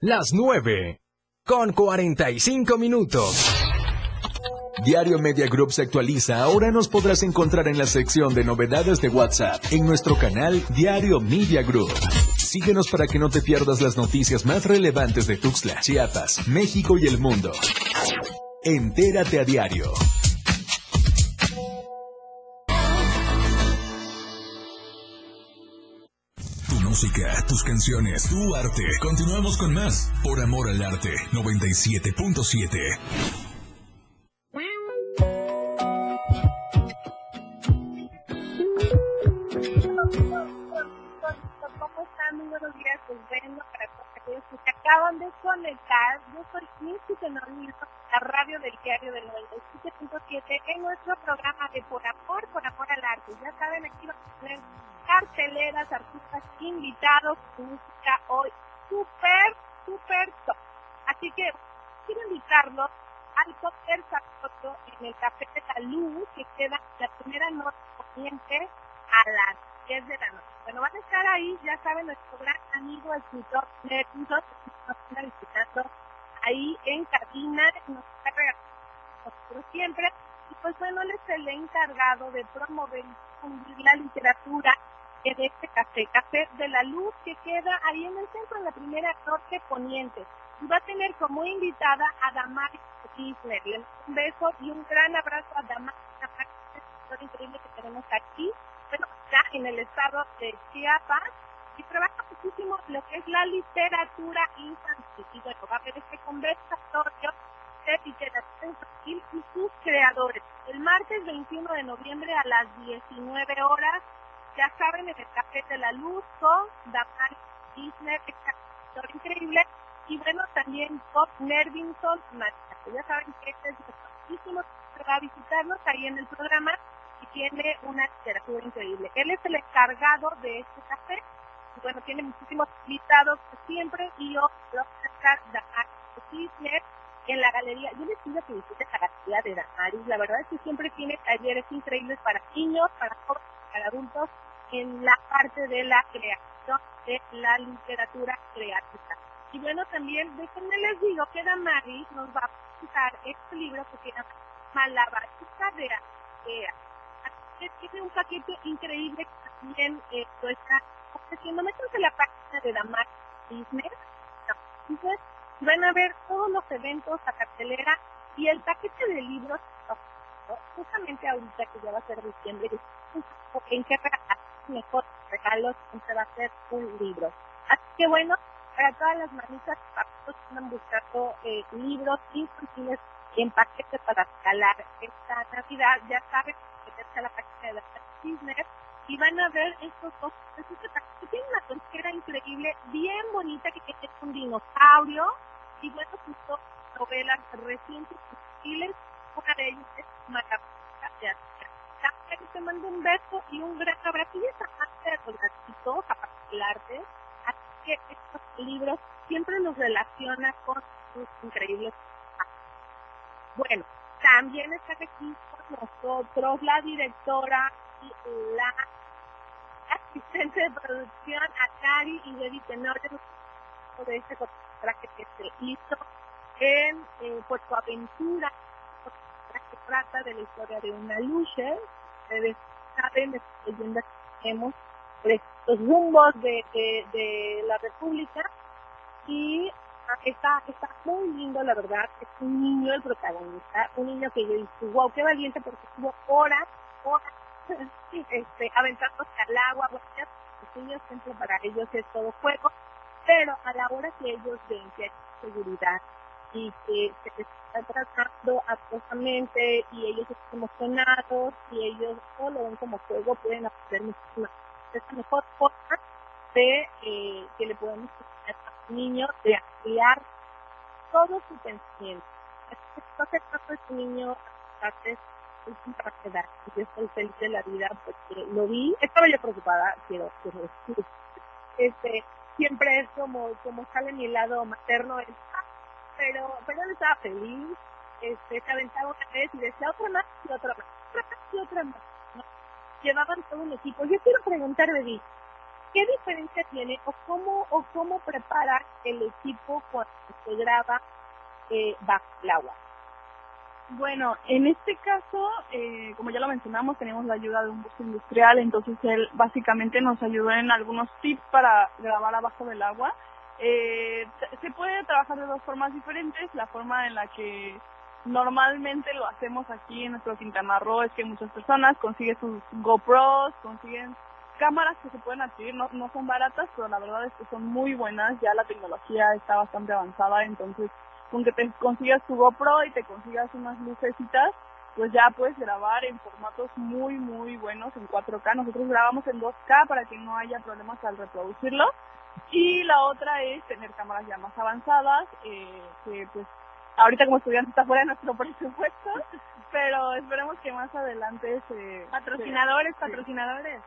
Las 9 con 45 minutos.
Diario Media Group se actualiza. Ahora nos podrás encontrar en la sección de novedades de WhatsApp en nuestro canal Diario Media Group. Síguenos para que no te pierdas las noticias más relevantes de Tuxtla, Chiapas, México y el mundo. Entérate a diario. Música, tus canciones, tu arte. Continuamos con más. Por amor al arte, 97.7.
¿Cómo están? Buenos días. Pues para todos aquellos que se acaban de conectar, yo soy Misty Tenorio, la radio del diario del 97.7 en nuestro programa de Por Amor, Por Amor al Arte. Ya saben, aquí vamos a tener carteleras, artistas invitados, música hoy súper, súper top. Así que quiero invitarlos al Cóctel Zapoto en el Café de la Luz, que queda la primera noche corriente a las 10 de la noche. Bueno, van a estar ahí, ya saben, nuestro gran amigo, el escritor Nervios, que nos está visitando ahí en cabina, nos está regalando siempre. Y pues bueno, él es el encargado de promover la literatura en este café, Café de la Luz, que queda ahí en el centro, en la primera norte poniente. Y va a tener como invitada a Damaris Kirchner. Un beso y un gran abrazo a Damaris, una increíble que tenemos aquí, bueno, ya en el estado de Chiapas y trabaja muchísimo lo que es la literatura infantil. Y bueno, va a haber este conversatorio de literatura infantil y sus creadores. El martes 21 de noviembre a las 19 horas, ya saben, en el Café de la Luz con Damaris Kirchner, escritor increíble, y bueno, también Bob Nervinson Ya saben que este es muchísimo va a visitarnos ahí en el programa y tiene una literatura increíble. Él es el encargado de este café y bueno, tiene muchísimos invitados siempre y yo lo voy a en la galería. Yo les pido que visiten la galería de Damaris. La verdad es que siempre tiene talleres increíbles para niños, para jóvenes, para adultos en la parte de la creación de la literatura creativa. Y bueno, también déjenme les digo que Damaris nos va a presentar este libro que se llama Malabarista de Akea tiene un paquete increíble que también eh, lo está ofreciendo. Métanse la página de Damar Business. Entonces, van a ver todos los eventos, a cartelera y el paquete de libros, justamente ahorita que ya va a ser diciembre, en qué regalar mejor regalos, se va a hacer un libro. Así que bueno, para todas las manitas que están buscando eh, libros infantiles en paquete para escalar esta Navidad, ya saben meterse a la página de la Disney y van a ver estos dos, que tiene una conchera increíble, bien bonita, que tiene un dinosaurio, y bueno, justo novelas recientes una de ellas es Maravillosa que te mando un beso y un gran abrazo. Y esa parte de los gatitos, aparte así que estos libros siempre nos relacionan con sus increíbles bueno, también está aquí con nosotros la directora y la asistente de producción, Akari y Debbie Tenor, de este traje que se hizo en eh, Puerto Aventura, trata de la historia de una lucha. Ustedes saben de leyendas que tenemos los rumbos de, de, la República y está, está muy lindo, la verdad. Es un niño el protagonista, un niño que yo dije, wow, qué valiente, porque estuvo horas, horas, este, aventándose al agua. Bueno, niños siempre para ellos es todo juego, pero a la hora que ellos ven que hay seguridad y que se les está tratando atrozamente y ellos están emocionados y ellos todo lo ven como juego, pueden aprender muchísimas. Es la mejor forma de eh, que le podemos niño de ampliar todo su pensamiento. Entonces, este niño es para quedar. Yo estoy feliz de la vida porque lo vi. Estaba yo preocupada, quiero, quiero decir. Este, siempre es como, como sale mi lado materno, pero, pero él estaba feliz. Este, se aventaba una vez y decía otra más y otra más, otra más y otra más. Llevaban todo un equipo. Yo quiero preguntar, David, ¿Qué diferencia tiene o cómo o cómo prepara el equipo cuando se graba eh, bajo el agua?
Bueno, en este caso, eh, como ya lo mencionamos, tenemos la ayuda de un bus industrial, entonces él básicamente nos ayudó en algunos tips para grabar abajo del agua. Eh, se puede trabajar de dos formas diferentes. La forma en la que normalmente lo hacemos aquí en nuestro Quintana Roo es que muchas personas consiguen sus GoPros, consiguen cámaras que se pueden adquirir no, no son baratas, pero la verdad es que son muy buenas, ya la tecnología está bastante avanzada, entonces con que te consigas tu GoPro y te consigas unas lucecitas, pues ya puedes grabar en formatos muy, muy buenos en 4K. Nosotros grabamos en 2K para que no haya problemas al reproducirlo. Y la otra es tener cámaras ya más avanzadas, eh, que pues ahorita como estudiante está fuera de nuestro presupuesto, pero esperemos que más adelante se...
Patrocinadores, patrocinadores.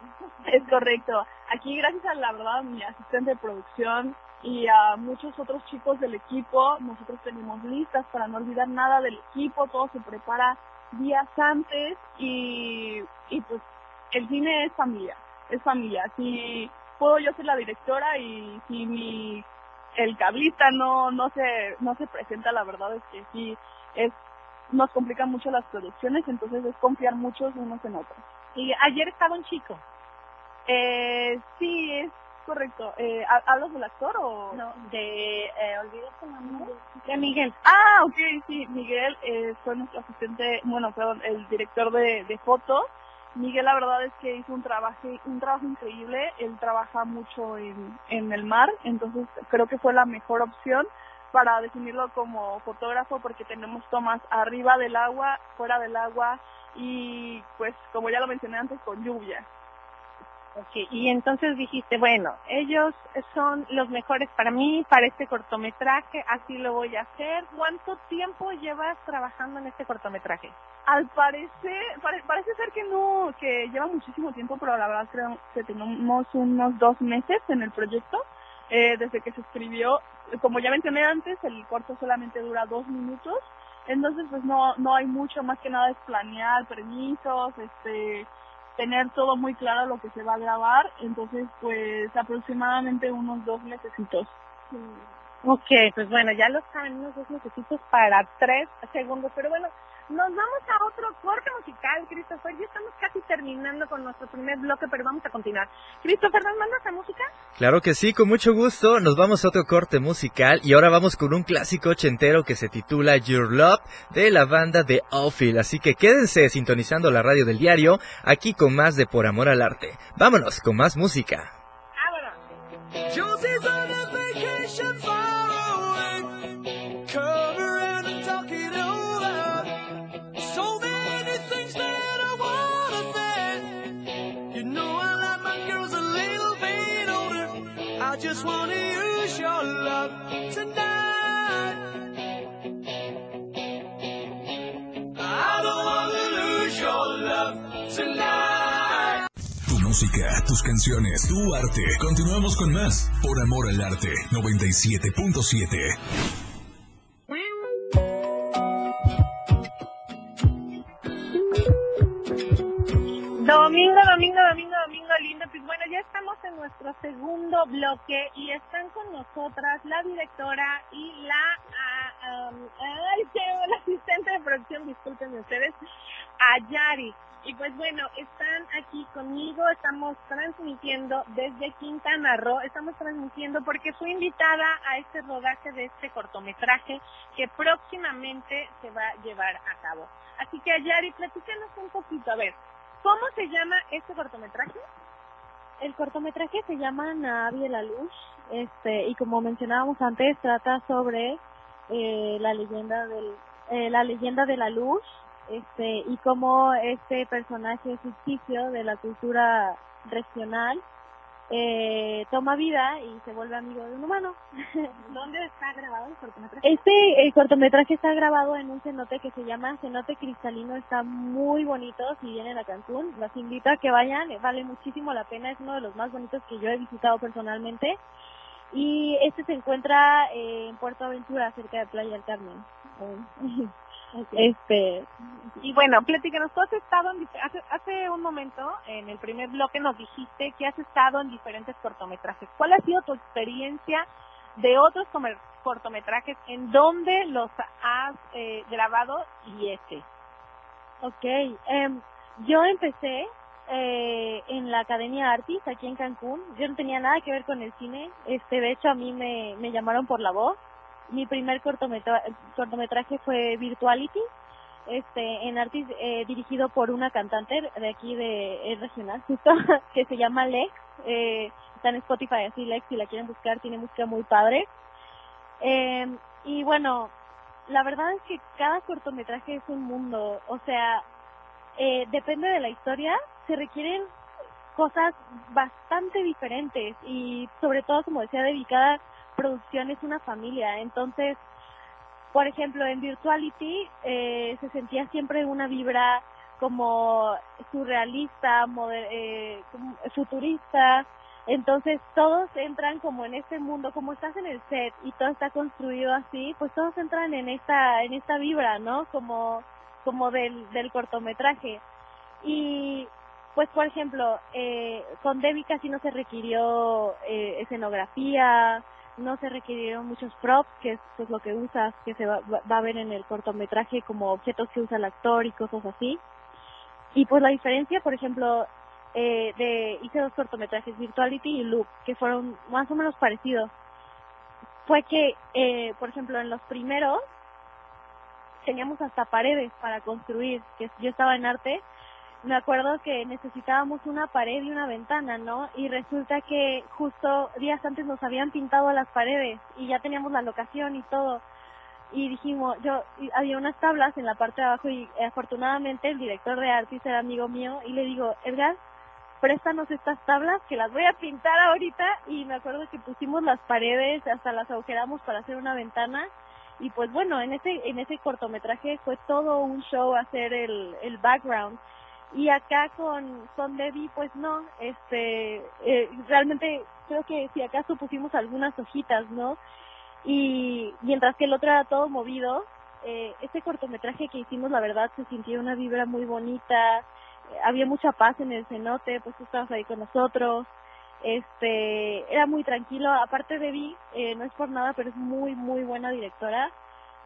Es correcto. Aquí gracias a la verdad mi asistente de producción y a muchos otros chicos del equipo, nosotros tenemos listas para no olvidar nada del equipo, todo se prepara días antes y, y pues el cine es familia, es familia. Si puedo yo ser la directora y si mi el cablista no no se no se presenta, la verdad es que sí es nos complica mucho las producciones, entonces es confiar muchos unos en otros.
Y ayer estaba un chico.
Eh, sí, es correcto. Eh, ¿Hablas del actor o...?
No, de... Eh, ¿Olvido su nombre? De Miguel.
Ah, ok, sí. Miguel eh, fue nuestro asistente, bueno, perdón, el director de, de fotos. Miguel la verdad es que hizo un trabajo un trabajo increíble, él trabaja mucho en, en el mar, entonces creo que fue la mejor opción para definirlo como fotógrafo porque tenemos tomas arriba del agua, fuera del agua y pues como ya lo mencioné antes con lluvia.
Ok, y entonces dijiste, bueno, ellos son los mejores para mí, para este cortometraje, así lo voy a hacer. ¿Cuánto tiempo llevas trabajando en este cortometraje?
Al parecer, parece ser que no, que lleva muchísimo tiempo, pero la verdad creo que tenemos unos dos meses en el proyecto, eh, desde que se escribió. Como ya mencioné antes, el corto solamente dura dos minutos, entonces pues no, no hay mucho, más que nada es planear permisos, este tener todo muy claro lo que se va a grabar, entonces pues aproximadamente unos dos mesecitos.
Ok, pues bueno, ya lo saben, unos dos mesecitos para tres segundos, pero bueno, nos vamos a otro corte musical, Christopher. Ya estamos casi terminando con nuestro primer bloque, pero vamos a continuar. Christopher, ¿nos mandas a música?
Claro que sí, con mucho gusto. Nos vamos a otro corte musical y ahora vamos con un clásico ochentero que se titula Your Love de la banda de Outfield. Así que quédense sintonizando la radio del diario aquí con más de Por Amor al Arte. Vámonos con más música. just
tus canciones, tu arte. Continuamos con más. Por amor al arte. 97.7.
Domingo, domingo, domingo, domingo lindo. Pues bueno, ya estamos en nuestro segundo bloque y están con nosotras la directora y la, uh, um, ay, la asistente de producción, disculpen ustedes, Ayari. Y pues bueno, están aquí conmigo, estamos transmitiendo desde Quintana Roo, estamos transmitiendo porque fui invitada a este rodaje de este cortometraje que próximamente se va a llevar a cabo. Así que Ayari, platícanos un poquito, a ver, ¿Cómo se llama este cortometraje?
El cortometraje se llama Navi la Luz, este, y como mencionábamos antes, trata sobre eh, la leyenda del, eh, la leyenda de la luz, este, y cómo este personaje ficticio de la cultura regional eh, toma vida y se vuelve amigo de un humano.
¿Dónde está grabado el cortometraje?
Este el cortometraje está grabado en un cenote que se llama Cenote Cristalino, está muy bonito, si vienen a Cancún, los invito a que vayan, vale muchísimo la pena, es uno de los más bonitos que yo he visitado personalmente. Y este se encuentra eh, en Puerto Aventura, cerca de Playa del Carmen. Este,
y bueno, platícanos, tú has estado hace, hace un momento, en el primer bloque nos dijiste que has estado en diferentes cortometrajes. ¿Cuál ha sido tu experiencia de otros cortometrajes? ¿En dónde los has eh, grabado y este?
Ok, em, yo empecé eh, en la Academia Artis aquí en Cancún. Yo no tenía nada que ver con el cine. Este, de hecho, a mí me, me llamaron por la voz mi primer cortometraje fue Virtuality, este, en Artis, eh, dirigido por una cantante de aquí de regional, justo, que se llama Lex, eh, está en Spotify así Lex, si la quieren buscar, tiene música muy padre. Eh, y bueno, la verdad es que cada cortometraje es un mundo, o sea, eh, depende de la historia, se requieren cosas bastante diferentes y sobre todo, como decía, dedicada producción es una familia. Entonces, por ejemplo, en Virtuality eh, se sentía siempre una vibra como surrealista, eh, futurista. Entonces todos entran como en este mundo, como estás en el set y todo está construido así, pues todos entran en esta en esta vibra, ¿no? Como como del del cortometraje. Y pues por ejemplo, eh, con Debbie casi no se requirió eh, escenografía, no se requirieron muchos props, que es pues, lo que usas, que se va, va a ver en el cortometraje como objetos que usa el actor y cosas así. Y pues la diferencia, por ejemplo, eh, de hice dos cortometrajes, Virtuality y Loop, que fueron más o menos parecidos. Fue que, eh, por ejemplo, en los primeros teníamos hasta paredes para construir, que yo estaba en arte, me acuerdo que necesitábamos una pared y una ventana, ¿no? Y resulta que justo días antes nos habían pintado las paredes y ya teníamos la locación y todo. Y dijimos, yo, había unas tablas en la parte de abajo y afortunadamente el director de arte era amigo mío y le digo, Edgar, préstanos estas tablas que las voy a pintar ahorita y me acuerdo que pusimos las paredes, hasta las agujeramos para hacer una ventana y pues bueno, en ese, en ese cortometraje fue todo un show hacer el, el background y acá con con Debbie pues no este eh, realmente creo que si acaso pusimos algunas hojitas no y mientras que el otro era todo movido eh, este cortometraje que hicimos la verdad se sintió una vibra muy bonita eh, había mucha paz en el cenote pues tú estabas ahí con nosotros este era muy tranquilo. Aparte Debbie eh, no es por nada pero es muy muy buena directora.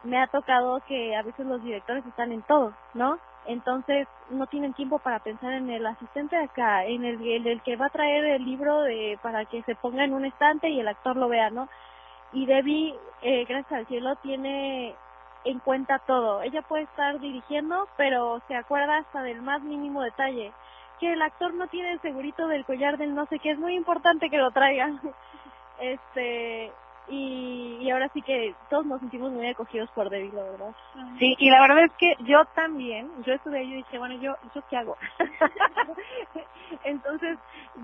Me ha tocado que a veces los directores están en todo no entonces no tienen tiempo para pensar en el asistente acá, en el, el, que va a traer el libro de, para que se ponga en un estante y el actor lo vea, ¿no? Y Debbie, eh, gracias al cielo, tiene en cuenta todo. Ella puede estar dirigiendo, pero se acuerda hasta del más mínimo detalle. Que el actor no tiene el segurito del collar del no sé qué, es muy importante que lo traiga. este, y, y ahora sí que todos nos sentimos muy acogidos por Debbie, la verdad.
Sí, y la verdad es que yo también, yo estuve ahí y dije, bueno, ¿yo, ¿yo qué hago? Entonces,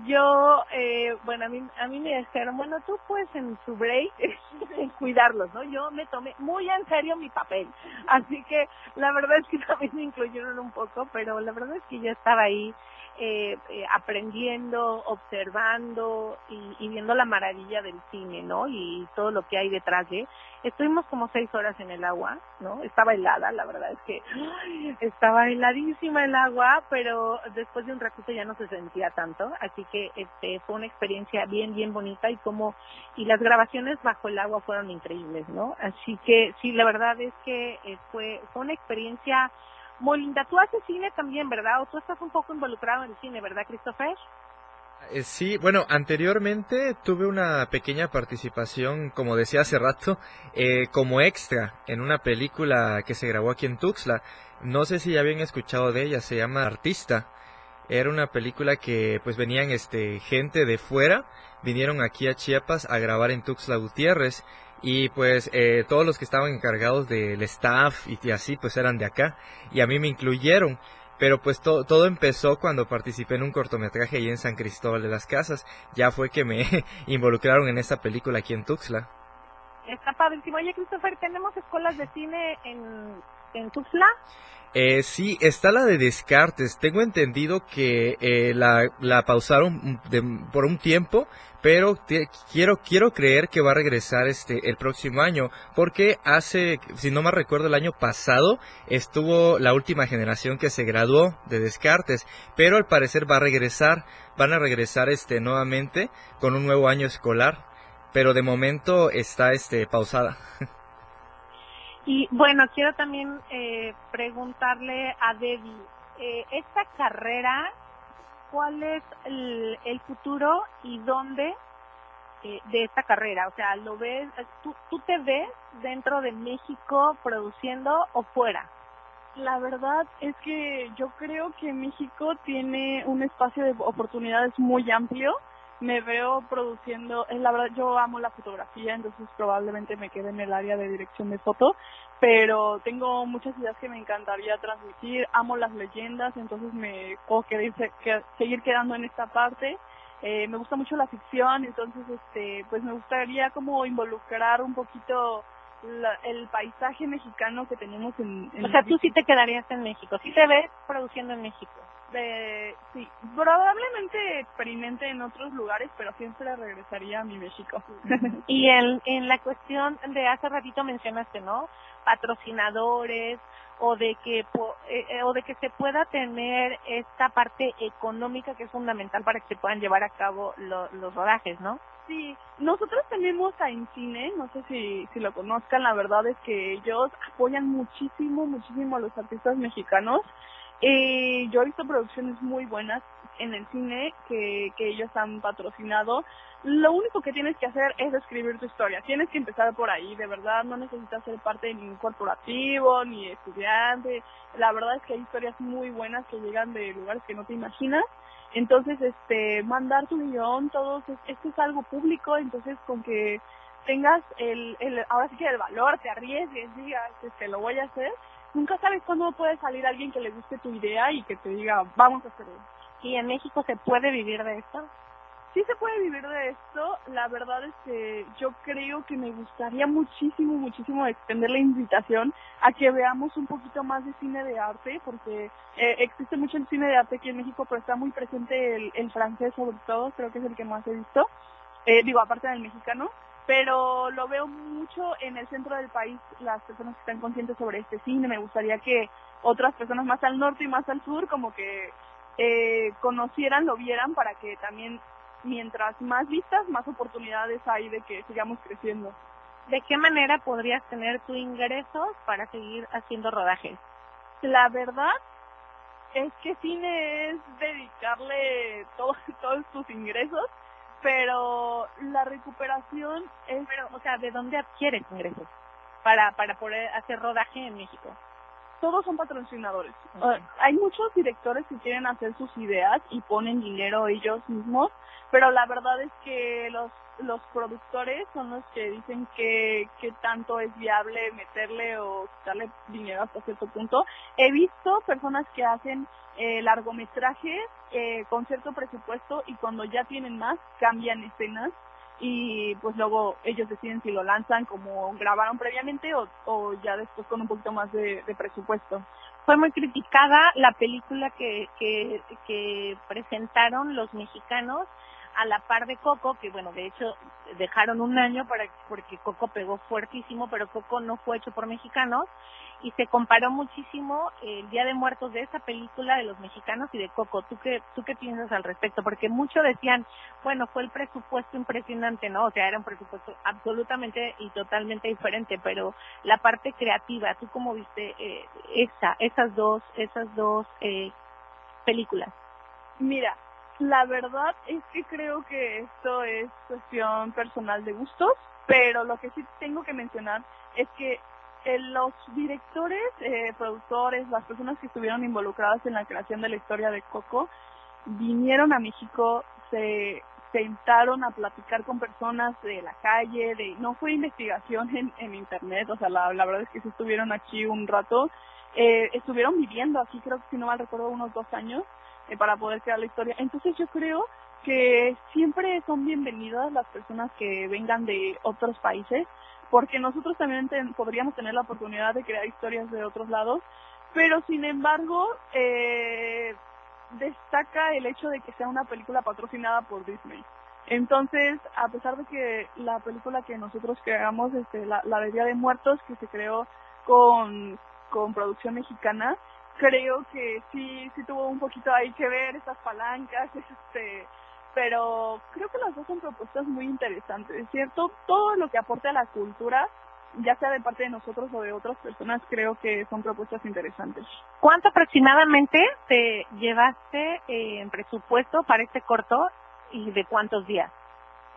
yo, eh, bueno, a mí, a mí me dijeron, bueno, tú puedes en su break cuidarlos, ¿no? Yo me tomé muy en serio mi papel. Así que la verdad es que también me incluyeron un poco, pero la verdad es que yo estaba ahí eh, eh, aprendiendo, observando y, y, viendo la maravilla del cine, ¿no? Y todo lo que hay detrás de. Estuvimos como seis horas en el agua, ¿no? Estaba helada, la verdad es que estaba heladísima el agua, pero después de un ratito ya no se sentía tanto, así que este fue una experiencia bien, bien bonita y como y las grabaciones bajo el agua fueron increíbles, ¿no? Así que sí, la verdad es que eh, fue fue una experiencia muy linda. Tú haces cine también, ¿verdad? O tú estás un poco involucrado en el cine, ¿verdad, Christopher?
Eh, sí, bueno, anteriormente tuve una pequeña participación, como decía hace rato, eh, como extra en una película que se grabó aquí en Tuxtla. No sé si ya habían escuchado de ella, se llama Artista. Era una película que pues venían este gente de fuera, vinieron aquí a Chiapas a grabar en Tuxtla Gutiérrez y pues eh, todos los que estaban encargados del staff y, así pues eran de acá y a mí me incluyeron. Pero pues to todo empezó cuando participé en un cortometraje ahí en San Cristóbal de las Casas. Ya fue que me involucraron en esta película aquí en Tuxtla.
Está padrísimo. Oye Christopher tenemos escuelas de cine en en Tuxtla
eh, sí, está la de Descartes. Tengo entendido que eh, la, la, pausaron de, por un tiempo, pero te, quiero quiero creer que va a regresar este el próximo año, porque hace, si no me recuerdo, el año pasado estuvo la última generación que se graduó de Descartes, pero al parecer va a regresar, van a regresar este nuevamente con un nuevo año escolar, pero de momento está este pausada.
Y bueno, quiero también eh, preguntarle a Debbie, eh, esta carrera, ¿cuál es el, el futuro y dónde eh, de esta carrera? O sea, ¿lo ves, tú, tú te ves dentro de México produciendo o fuera?
La verdad es que yo creo que México tiene un espacio de oportunidades muy amplio me veo produciendo, es la verdad, yo amo la fotografía, entonces probablemente me quede en el área de dirección de foto, pero tengo muchas ideas que me encantaría transmitir, amo las leyendas, entonces me puedo querer, que, seguir quedando en esta parte. Eh, me gusta mucho la ficción, entonces este, pues me gustaría como involucrar un poquito la, el paisaje mexicano que tenemos en, en
O sea, tú sí te quedarías en México, sí te ves produciendo en México
de sí, probablemente experimente en otros lugares, pero siempre regresaría a mi México.
y en, en la cuestión de hace ratito mencionaste, ¿no? Patrocinadores o de que eh, o de que se pueda tener esta parte económica que es fundamental para que se puedan llevar a cabo lo, los rodajes, ¿no?
Sí, nosotros tenemos a Incine, no sé si, si lo conozcan, la verdad es que ellos apoyan muchísimo, muchísimo a los artistas mexicanos. Eh, yo he visto producciones muy buenas en el cine que, que ellos han patrocinado. Lo único que tienes que hacer es escribir tu historia. Tienes que empezar por ahí, de verdad. No necesitas ser parte de ningún corporativo ni estudiante. La verdad es que hay historias muy buenas que llegan de lugares que no te imaginas. Entonces, este, mandar tu guion, todo, esto es algo público, entonces con que tengas el, el, ahora sí que el valor, te arriesgues, digas, este, lo voy a hacer, nunca sabes cuándo puede salir alguien que le guste tu idea y que te diga, vamos a hacerlo.
¿Y en México se puede vivir de esto?
Sí se puede vivir de esto. La verdad es que yo creo que me gustaría muchísimo, muchísimo extender la invitación a que veamos un poquito más de cine de arte, porque eh, existe mucho el cine de arte aquí en México, pero está muy presente el, el francés sobre todo, creo que es el que más he visto. Eh, digo, aparte del mexicano pero lo veo mucho en el centro del país, las personas que están conscientes sobre este cine. Me gustaría que otras personas más al norte y más al sur como que eh, conocieran, lo vieran para que también mientras más vistas, más oportunidades hay de que sigamos creciendo.
¿De qué manera podrías tener tu ingresos para seguir haciendo rodajes?
La verdad es que cine es dedicarle todos, todos tus ingresos, pero la recuperación es...
Pero, o sea, ¿de dónde adquieres ingresos para, para poder hacer rodaje en México?
todos son patrocinadores. Ah, hay muchos directores que quieren hacer sus ideas y ponen dinero ellos mismos, pero la verdad es que los los productores son los que dicen que, que tanto es viable meterle o quitarle dinero hasta cierto punto. He visto personas que hacen eh, largometrajes eh, con cierto presupuesto y cuando ya tienen más cambian escenas y pues luego ellos deciden si lo lanzan como grabaron previamente o, o ya después con un poquito más de, presupuesto.
Fue muy criticada la película que, que, que presentaron los mexicanos a la par de Coco, que bueno, de hecho dejaron un año para porque Coco pegó fuertísimo, pero Coco no fue hecho por mexicanos y se comparó muchísimo el Día de Muertos de esa película de los mexicanos y de Coco. ¿Tú qué, tú qué piensas al respecto? Porque muchos decían, bueno, fue el presupuesto impresionante, ¿no? O sea, era un presupuesto absolutamente y totalmente diferente, pero la parte creativa, ¿tú cómo viste eh, esa, esas dos, esas dos eh, películas?
Mira, la verdad es que creo que esto es cuestión personal de gustos, pero lo que sí tengo que mencionar es que eh, los directores, eh, productores, las personas que estuvieron involucradas en la creación de la historia de Coco, vinieron a México, se sentaron a platicar con personas de la calle, de no fue investigación en, en internet, o sea, la, la verdad es que sí estuvieron aquí un rato, eh, estuvieron viviendo aquí, creo que si no mal recuerdo, unos dos años eh, para poder crear la historia. Entonces yo creo que siempre son bienvenidas las personas que vengan de otros países porque nosotros también podríamos tener la oportunidad de crear historias de otros lados, pero sin embargo eh, destaca el hecho de que sea una película patrocinada por Disney. Entonces, a pesar de que la película que nosotros creamos, este, la, la de Día de Muertos, que se creó con, con producción mexicana, creo que sí, sí tuvo un poquito ahí que ver esas palancas, este, pero creo que las dos son propuestas muy interesantes, ¿cierto? Todo lo que aporte a la cultura, ya sea de parte de nosotros o de otras personas, creo que son propuestas interesantes.
¿Cuánto aproximadamente te llevaste eh, en presupuesto para este corto y de cuántos días?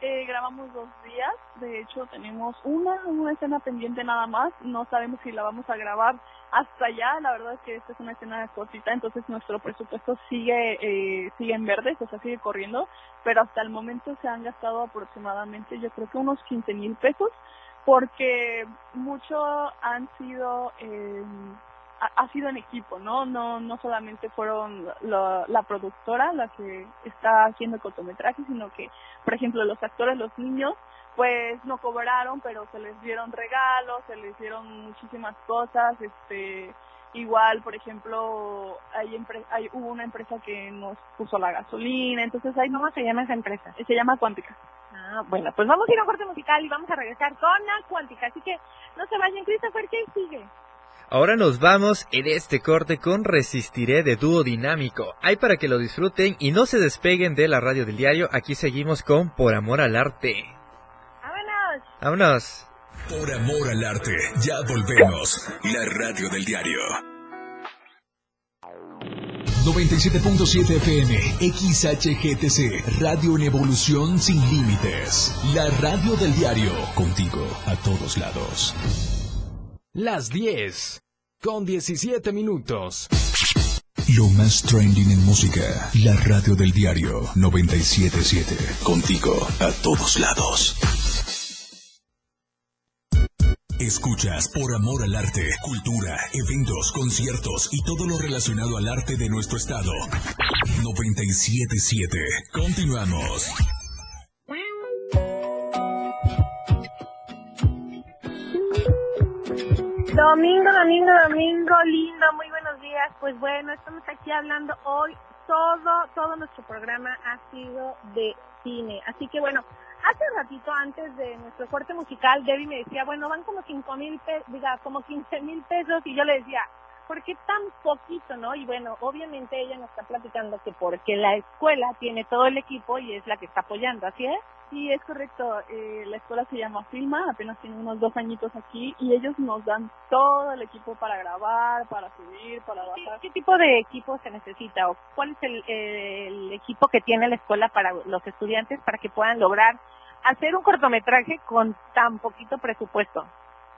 Eh, grabamos dos días, de hecho tenemos una, una escena pendiente nada más, no sabemos si la vamos a grabar hasta allá, la verdad es que esta es una escena cortita, entonces nuestro presupuesto sigue, eh, sigue en verde, o sea, sigue corriendo, pero hasta el momento se han gastado aproximadamente, yo creo que unos 15 mil pesos, porque mucho han sido... Eh, ha, sido en equipo, ¿no? No no solamente fueron la, productora la que está haciendo cortometrajes, sino que, por ejemplo, los actores, los niños, pues no cobraron, pero se les dieron regalos, se les dieron muchísimas cosas, este igual, por ejemplo, hay, hay hubo una empresa que nos puso la gasolina, entonces hay
¿Cómo se llama esa empresa?
Se llama Cuántica.
Ah, bueno, pues vamos a ir a un corte musical y vamos a regresar con la Cuántica, así que no se vayan, Christopher, ¿qué sigue?
Ahora nos vamos en este corte con Resistiré de dúo dinámico. Hay para que lo disfruten y no se despeguen de la radio del diario. Aquí seguimos con Por Amor al Arte.
¡Vámonos!
¡Vámonos!
Por Amor al Arte, ya volvemos. La radio del diario. 97.7 FM, XHGTC, Radio en Evolución Sin Límites. La radio del diario, contigo a todos lados.
Las 10 con 17 minutos.
Lo más trending en música. La radio del diario 977. Contigo a todos lados. Escuchas por amor al arte, cultura, eventos, conciertos y todo lo relacionado al arte de nuestro estado. 977. Continuamos.
Domingo, domingo, domingo, lindo, muy buenos días. Pues bueno, estamos aquí hablando hoy. Todo, todo nuestro programa ha sido de cine. Así que bueno, hace ratito antes de nuestro corte musical, Debbie me decía, bueno, van como cinco mil diga, como 15 mil pesos. Y yo le decía, ¿por qué tan poquito, no? Y bueno, obviamente ella nos está platicando que porque la escuela tiene todo el equipo y es la que está apoyando, ¿así es?
Sí, es correcto. Eh, la escuela se llama Filma, apenas tiene unos dos añitos aquí y ellos nos dan todo el equipo para grabar, para subir, para bajar.
¿Qué, tipo de equipo se necesita o cuál es el, el equipo que tiene la escuela para los estudiantes para que puedan lograr hacer un cortometraje con tan poquito presupuesto?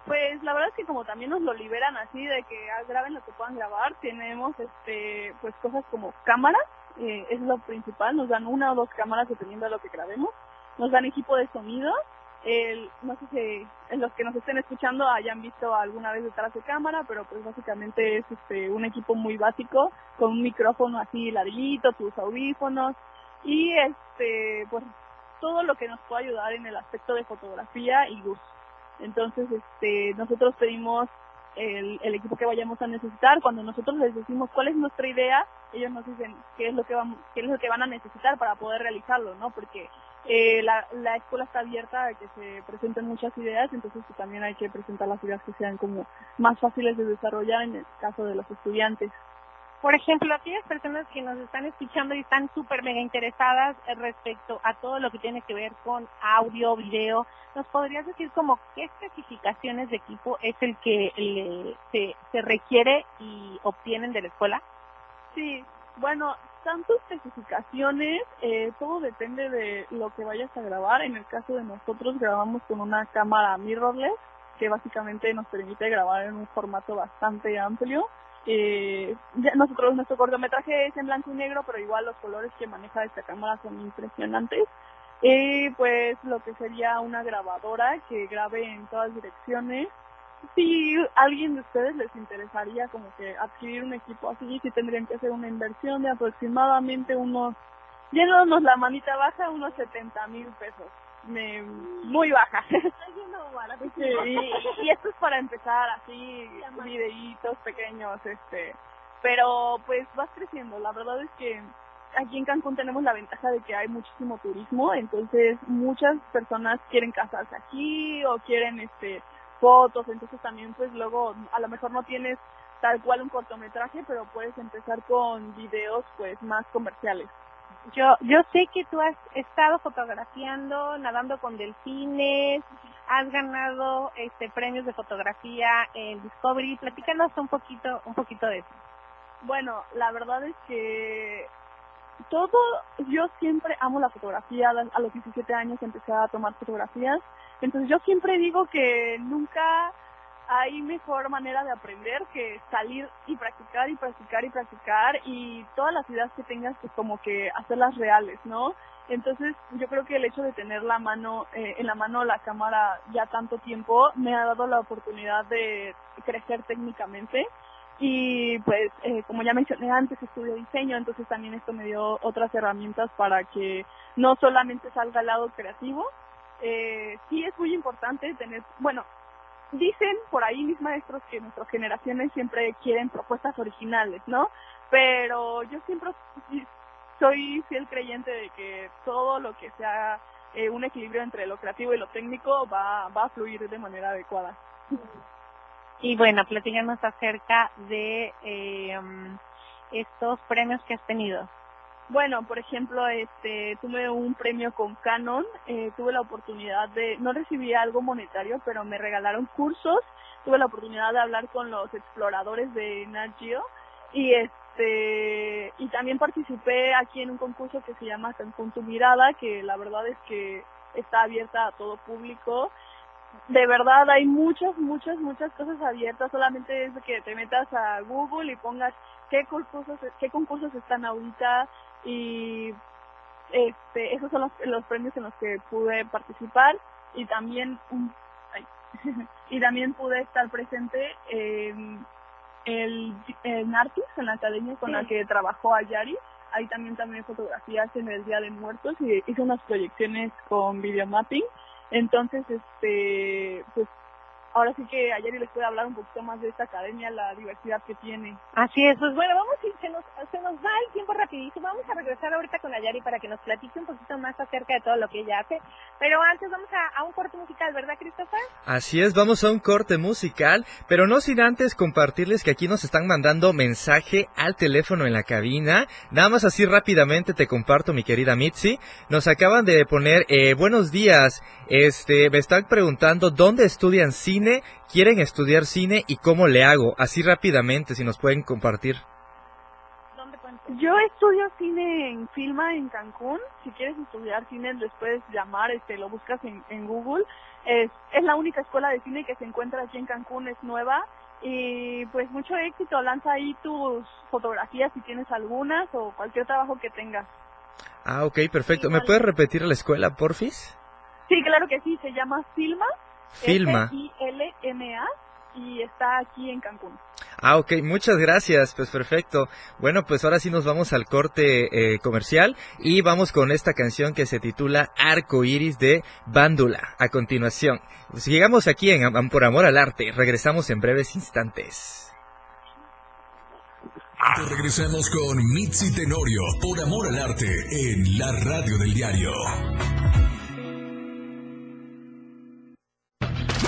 Pues la verdad es que como también nos lo liberan así de que ah, graben lo que puedan grabar, tenemos este pues cosas como cámaras, eh, es lo principal, nos dan una o dos cámaras dependiendo de lo que grabemos nos dan equipo de sonido. El, no sé si los que nos estén escuchando hayan visto alguna vez detrás de cámara, pero pues básicamente es este un equipo muy básico con un micrófono así ladrillito, tus audífonos y este pues todo lo que nos puede ayudar en el aspecto de fotografía y luz. Entonces este nosotros pedimos el, el equipo que vayamos a necesitar. Cuando nosotros les decimos cuál es nuestra idea, ellos nos dicen qué es lo que van, qué es lo que van a necesitar para poder realizarlo, ¿no? Porque eh, la, la escuela está abierta a que se presenten muchas ideas, entonces pues, también hay que presentar las ideas que sean como más fáciles de desarrollar en el caso de los estudiantes.
Por ejemplo, aquellas personas que nos están escuchando y están súper mega interesadas respecto a todo lo que tiene que ver con audio, video, ¿nos podrías decir como qué especificaciones de equipo es el que se, se requiere y obtienen de la escuela?
Sí, bueno, tanto especificaciones, eh, todo depende de lo que vayas a grabar. En el caso de nosotros grabamos con una cámara mirrorless que básicamente nos permite grabar en un formato bastante amplio. Eh, nosotros nuestro cortometraje es en blanco y negro, pero igual los colores que maneja esta cámara son impresionantes. Y pues lo que sería una grabadora que grabe en todas direcciones, si alguien de ustedes les interesaría como que adquirir un equipo así, si tendrían que hacer una inversión de aproximadamente unos, yéndonos la manita baja, unos 70 mil pesos. Me, muy baja. y, y esto es para empezar así, videitos pequeños, este, pero pues vas creciendo. La verdad es que aquí en Cancún tenemos la ventaja de que hay muchísimo turismo, entonces muchas personas quieren casarse aquí o quieren este fotos, entonces también pues luego a lo mejor no tienes tal cual un cortometraje, pero puedes empezar con videos pues más comerciales.
Yo yo sé que tú has estado fotografiando, nadando con delfines, has ganado este premios de fotografía en Discovery, platícanos un poquito un poquito de eso.
Bueno, la verdad es que todo, yo siempre amo la fotografía, a los 17 años empecé a tomar fotografías. Entonces yo siempre digo que nunca hay mejor manera de aprender que salir y practicar y practicar y practicar y todas las ideas que tengas pues como que hacerlas reales, ¿no? Entonces yo creo que el hecho de tener la mano eh, en la mano la cámara ya tanto tiempo me ha dado la oportunidad de crecer técnicamente y pues eh, como ya mencioné antes estudio diseño entonces también esto me dio otras herramientas para que no solamente salga al lado creativo eh, sí es muy importante tener, bueno, dicen por ahí mis maestros que nuestras generaciones siempre quieren propuestas originales, ¿no? Pero yo siempre soy fiel creyente de que todo lo que sea eh, un equilibrio entre lo creativo y lo técnico va, va a fluir de manera adecuada.
Y bueno, platícanos acerca de eh, estos premios que has tenido.
Bueno, por ejemplo, este, tuve un premio con Canon, eh, tuve la oportunidad de, no recibí algo monetario, pero me regalaron cursos, tuve la oportunidad de hablar con los exploradores de Nat y este, y también participé aquí en un concurso que se llama Cancún Tu Mirada, que la verdad es que está abierta a todo público. De verdad hay muchas, muchas, muchas cosas abiertas, solamente es que te metas a Google y pongas qué concursos, qué concursos están ahorita, y este esos son los, los premios en los que pude participar y también y también pude estar presente en el en Artis en la academia con la que trabajó Ayari. Ahí también también fotografías en el Día de Muertos y hice unas proyecciones con videomapping entonces este pues ahora sí que ayer les puede hablar un poquito más de esta academia, la diversidad que tiene.
Así es, pues bueno, vamos a se nos, se nos va el tiempo rapidísimo, vamos a regresar ahorita con Ayari para que nos platique un poquito más acerca de todo lo que ella hace, pero antes vamos a, a un corte musical, ¿verdad Christopher?
Así es, vamos a un corte musical, pero no sin antes compartirles que aquí nos están mandando mensaje al teléfono en la cabina, nada más así rápidamente te comparto mi querida Mitzi, nos acaban de poner eh, buenos días, este, me están preguntando dónde estudian cine, quieren estudiar cine y cómo le hago. Así rápidamente, si nos pueden compartir.
Yo estudio cine en Filma en Cancún. Si quieres estudiar cine, les puedes llamar, este, lo buscas en, en Google. Es, es la única escuela de cine que se encuentra aquí en Cancún, es nueva. Y pues mucho éxito, lanza ahí tus fotografías si tienes algunas o cualquier trabajo que tengas.
Ah, ok, perfecto. ¿Me puedes repetir la escuela, porfis?
Sí, claro que sí, se llama Filma.
Filma.
I-L-M-A y está aquí en Cancún.
Ah, ok, muchas gracias, pues perfecto. Bueno, pues ahora sí nos vamos al corte eh, comercial y vamos con esta canción que se titula Arco Iris de Bándula. A continuación, pues llegamos aquí en Por Amor al Arte, regresamos en breves instantes.
Regresamos con Mitzi Tenorio, Por Amor al Arte, en la radio del diario.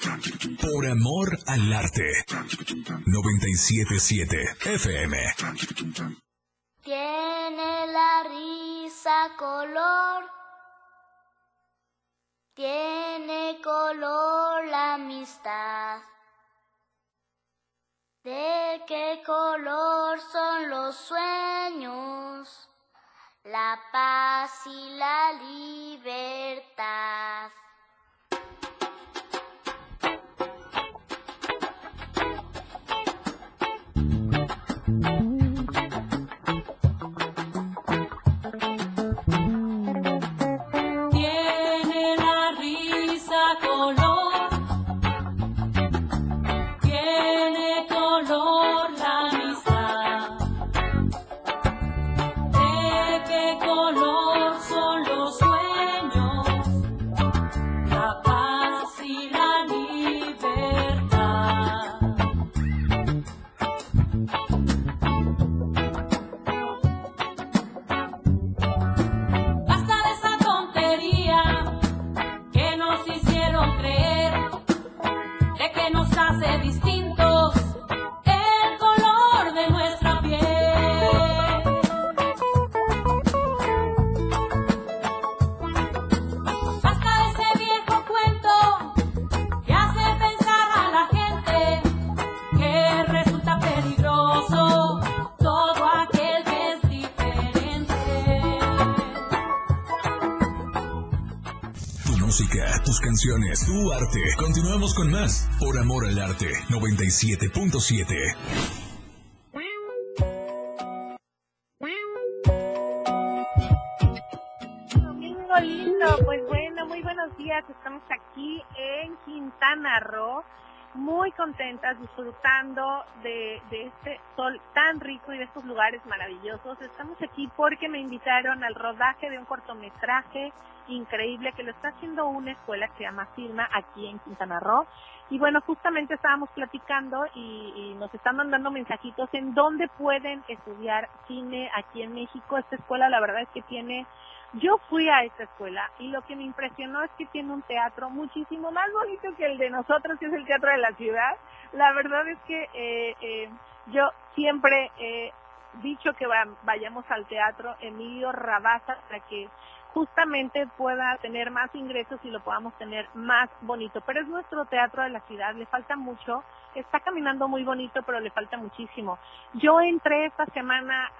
Por amor al arte. 977 FM.
Tiene la risa color. Tiene color la amistad. ¿De qué color son los sueños? La paz y la libertad.
Canciones, tu arte. Continuamos con más por amor al arte 97.7.
Domingo lindo, pues bueno, muy buenos días. Estamos aquí en Quintana Roo, muy contentas, disfrutando de, de este sol tan rico y de estos lugares maravillosos. Me invitaron al rodaje de un cortometraje increíble que lo está haciendo una escuela que se llama Firma aquí en Quintana Roo. Y bueno, justamente estábamos platicando y, nos están mandando mensajitos en dónde pueden estudiar cine aquí en México. Esta escuela la verdad es que tiene yo fui a esta escuela y lo que me impresionó es que tiene un teatro muchísimo más bonito que el de nosotros, que es el Teatro de la Ciudad. La verdad es que eh, eh, yo siempre he dicho que va- vayamos al teatro Emilio Rabasa para que justamente pueda tener más ingresos y lo podamos tener más bonito. Pero es nuestro teatro de la ciudad, le falta mucho, está caminando muy bonito, pero le falta muchísimo. Yo entré esta semana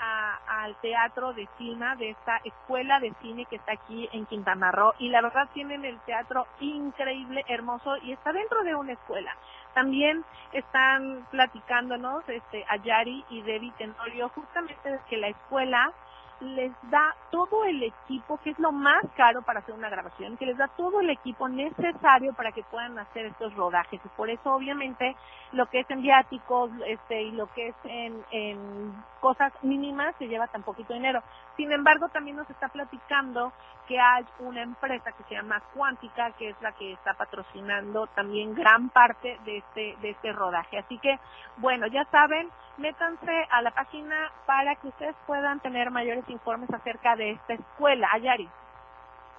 al teatro de cine, de esta escuela de cine que está aquí en Quintana Roo, y la verdad tienen el teatro increíble, hermoso, y está dentro de una escuela. También están platicándonos este, a Yari y Debbie Tenorio justamente que la escuela les da todo el equipo, que es lo más caro para hacer una grabación, que les da todo el equipo necesario para que puedan hacer estos rodajes. Y por eso, obviamente, lo que es en viáticos este, y lo que es en, en cosas mínimas se lleva tan poquito dinero. Sin embargo, también nos está platicando que hay una empresa que se llama Cuántica, que es la que está patrocinando también gran parte de este, de este rodaje. Así que, bueno, ya saben, métanse a la página para que ustedes puedan tener mayores informes acerca de esta escuela. Ayari,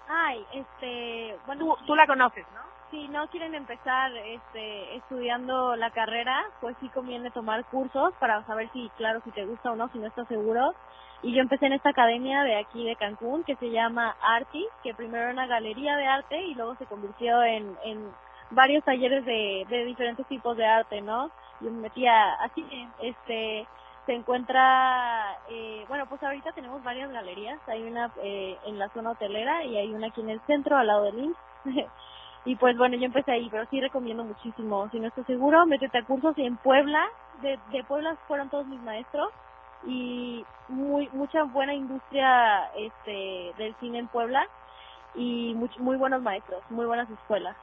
Ay, este, bueno,
tú, tú la conoces, ¿no?
Si no quieren empezar este, estudiando la carrera, pues sí conviene tomar cursos para saber si, claro, si te gusta o no, si no estás seguro. Y yo empecé en esta academia de aquí de Cancún que se llama Arti, que primero era una galería de arte y luego se convirtió en, en varios talleres de, de diferentes tipos de arte, ¿no? Yo me metía así, este, se encuentra, eh, bueno, pues ahorita tenemos varias galerías. Hay una eh, en la zona hotelera y hay una aquí en el centro, al lado del IMSS. Y pues bueno, yo empecé ahí, pero sí recomiendo muchísimo. Si no estás seguro, métete a cursos en Puebla. De, de Puebla fueron todos mis maestros y muy mucha buena industria este del cine en Puebla y much- muy buenos maestros, muy buenas escuelas.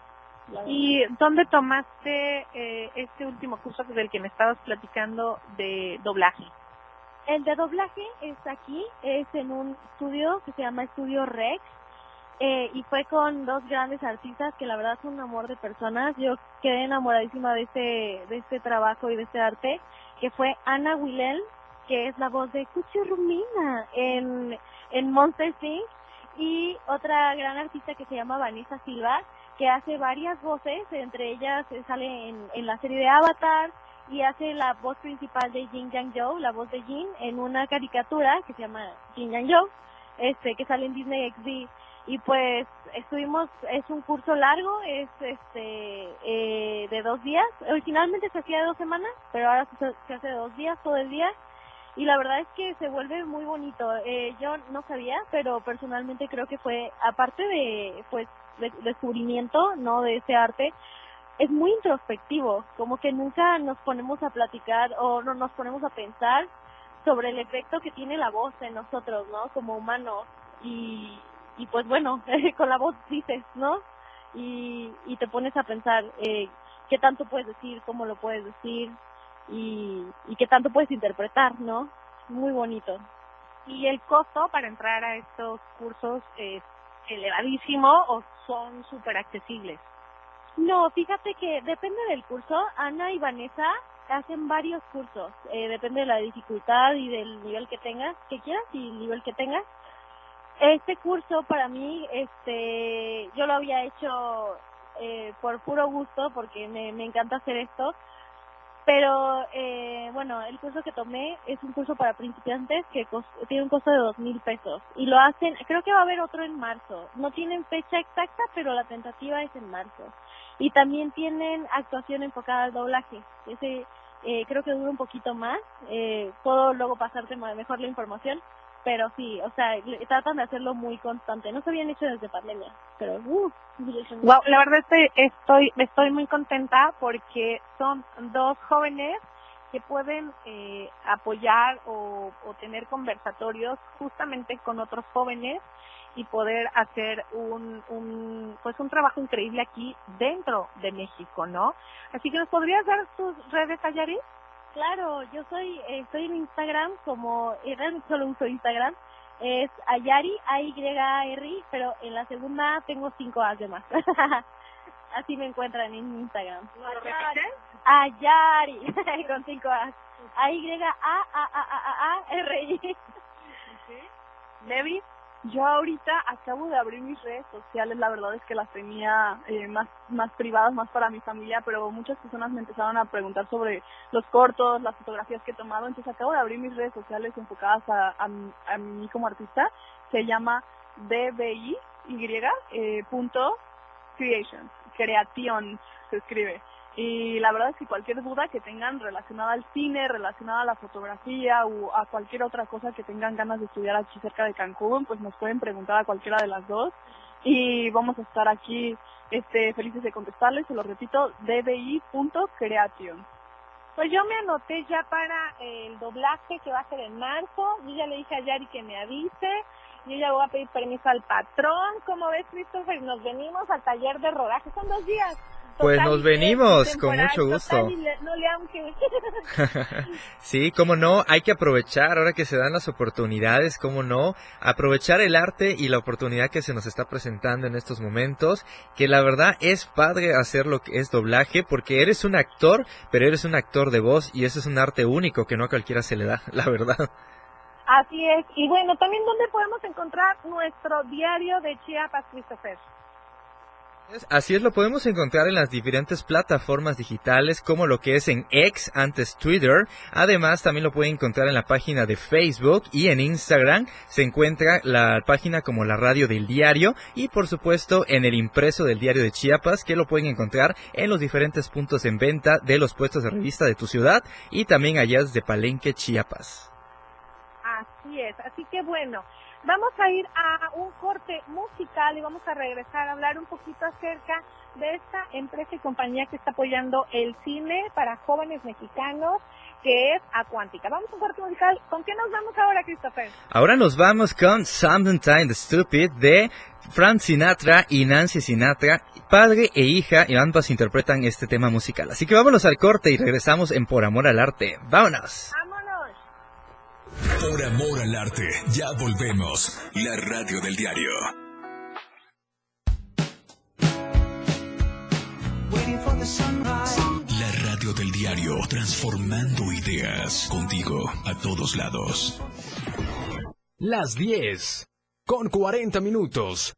¿Y dónde tomaste eh, este último curso del que me estabas platicando de doblaje?
El de doblaje es aquí, es en un estudio que se llama Estudio Rex. Eh, y fue con dos grandes artistas que la verdad son un amor de personas. Yo quedé enamoradísima de este, de este trabajo y de este arte, que fue Ana Willel, que es la voz de Cuchi Rumina en, en Monster Inc. Y otra gran artista que se llama Vanessa Silva, que hace varias voces, entre ellas eh, sale en, en la serie de Avatar, y hace la voz principal de Jin Yang Joe, la voz de Jin, en una caricatura que se llama Jin Yang Joe, este, que sale en Disney XD. Y pues estuvimos, es un curso largo, es este eh, de dos días. Originalmente se hacía de dos semanas, pero ahora se, hace de dos días, todo el día. Y la verdad es que se vuelve muy bonito. Eh, yo no sabía, pero personalmente creo que fue, aparte de, pues, de- descubrimiento, ¿no? De ese arte, es muy introspectivo, como que nunca nos ponemos a platicar o no nos ponemos a pensar sobre el efecto que tiene la voz en nosotros, ¿no? Como humanos. Y, y pues bueno, con la voz dices, ¿no? Y, y te pones a pensar eh, qué tanto puedes decir, cómo lo puedes decir y, y qué tanto puedes interpretar, ¿no? Muy bonito.
¿Y el costo para entrar a estos cursos es elevadísimo o son súper accesibles?
No, fíjate que depende del curso. Ana y Vanessa hacen varios cursos. Eh, depende de la dificultad y del nivel que tengas, que quieras y el nivel que tengas. Este curso para mí, este, yo lo había hecho eh, por puro gusto porque me, me encanta hacer esto. Pero eh, bueno, el curso que tomé es un curso para principiantes que tiene un costo de dos mil pesos y lo hacen. Creo que va a haber otro en marzo. No tienen fecha exacta, pero la tentativa es en marzo y también tienen actuación enfocada al doblaje. Ese eh, creo que dura un poquito más. Eh, puedo luego pasarte mejor la información. Pero sí, o sea, tratan de hacerlo muy constante. No se habían hecho desde pandemia, pero uh,
Wow, la verdad estoy, estoy, estoy muy contenta porque son dos jóvenes que pueden eh, apoyar o, o tener conversatorios justamente con otros jóvenes y poder hacer un, un pues un trabajo increíble aquí dentro de México, ¿no? Así que nos podrías dar tus redes, Ayari.
Claro, yo soy, eh, estoy en Instagram como, realmente solo uso Instagram, es Ayari, A-Y-A-R-I, pero en la segunda tengo cinco A's de más. Así me encuentran en Instagram. Ayari, con cinco A's. A-Y-A-A-A-A-A-R-I.
Levi, yo ahorita acabo de abrir mis redes sociales, la verdad es que las tenía eh, más, más privadas, más para mi familia, pero muchas personas me empezaron a preguntar sobre los cortos, las fotografías que he tomado, entonces acabo de abrir mis redes sociales enfocadas a, a, mí como artista, se llama DBI, eh, punto creation, creación se escribe. Y la verdad es que cualquier duda que tengan relacionada al cine, relacionada a la fotografía o a cualquier otra cosa que tengan ganas de estudiar aquí cerca de Cancún, pues nos pueden preguntar a cualquiera de las dos. Y vamos a estar aquí este, felices de contestarles, se lo repito, dbi.creation.
Pues yo me anoté ya para el doblaje que va a ser en marzo. Yo ya le dije a Yari que me avise. Yo ya voy a pedir permiso al patrón. Como ves, Christopher, nos venimos al taller de rodaje. Son dos días.
Pues nos venimos, con mucho gusto.
no
sí, cómo no, hay que aprovechar ahora que se dan las oportunidades, cómo no, aprovechar el arte y la oportunidad que se nos está presentando en estos momentos, que la verdad es padre hacer lo que es doblaje, porque eres un actor, pero eres un actor de voz y eso es un arte único que no a cualquiera se le da, la verdad.
Así es. Y bueno, también dónde podemos encontrar nuestro diario de Chiapas, Christopher.
Así es, lo podemos encontrar en las diferentes plataformas digitales como lo que es en X, antes Twitter. Además, también lo pueden encontrar en la página de Facebook y en Instagram se encuentra la página como la radio del diario y por supuesto en el impreso del diario de Chiapas que lo pueden encontrar en los diferentes puntos en venta de los puestos de revista de tu ciudad y también allá desde Palenque, Chiapas.
Así es. Así que bueno, vamos a ir a un corte musical y vamos a regresar a hablar un poquito acerca de esta empresa y compañía que está apoyando el cine para jóvenes mexicanos, que es Acuántica. Vamos a un corte musical. ¿Con qué nos vamos ahora, Christopher?
Ahora nos vamos con Something Time the Stupid de Frank Sinatra y Nancy Sinatra. Padre e hija y ambas interpretan este tema musical. Así que vámonos al corte y regresamos en Por Amor al Arte. ¡Vámonos!
¡Vámonos!
Por amor al arte, ya volvemos. La radio del diario. La radio del diario, transformando ideas contigo a todos lados.
Las 10. Con 40 minutos.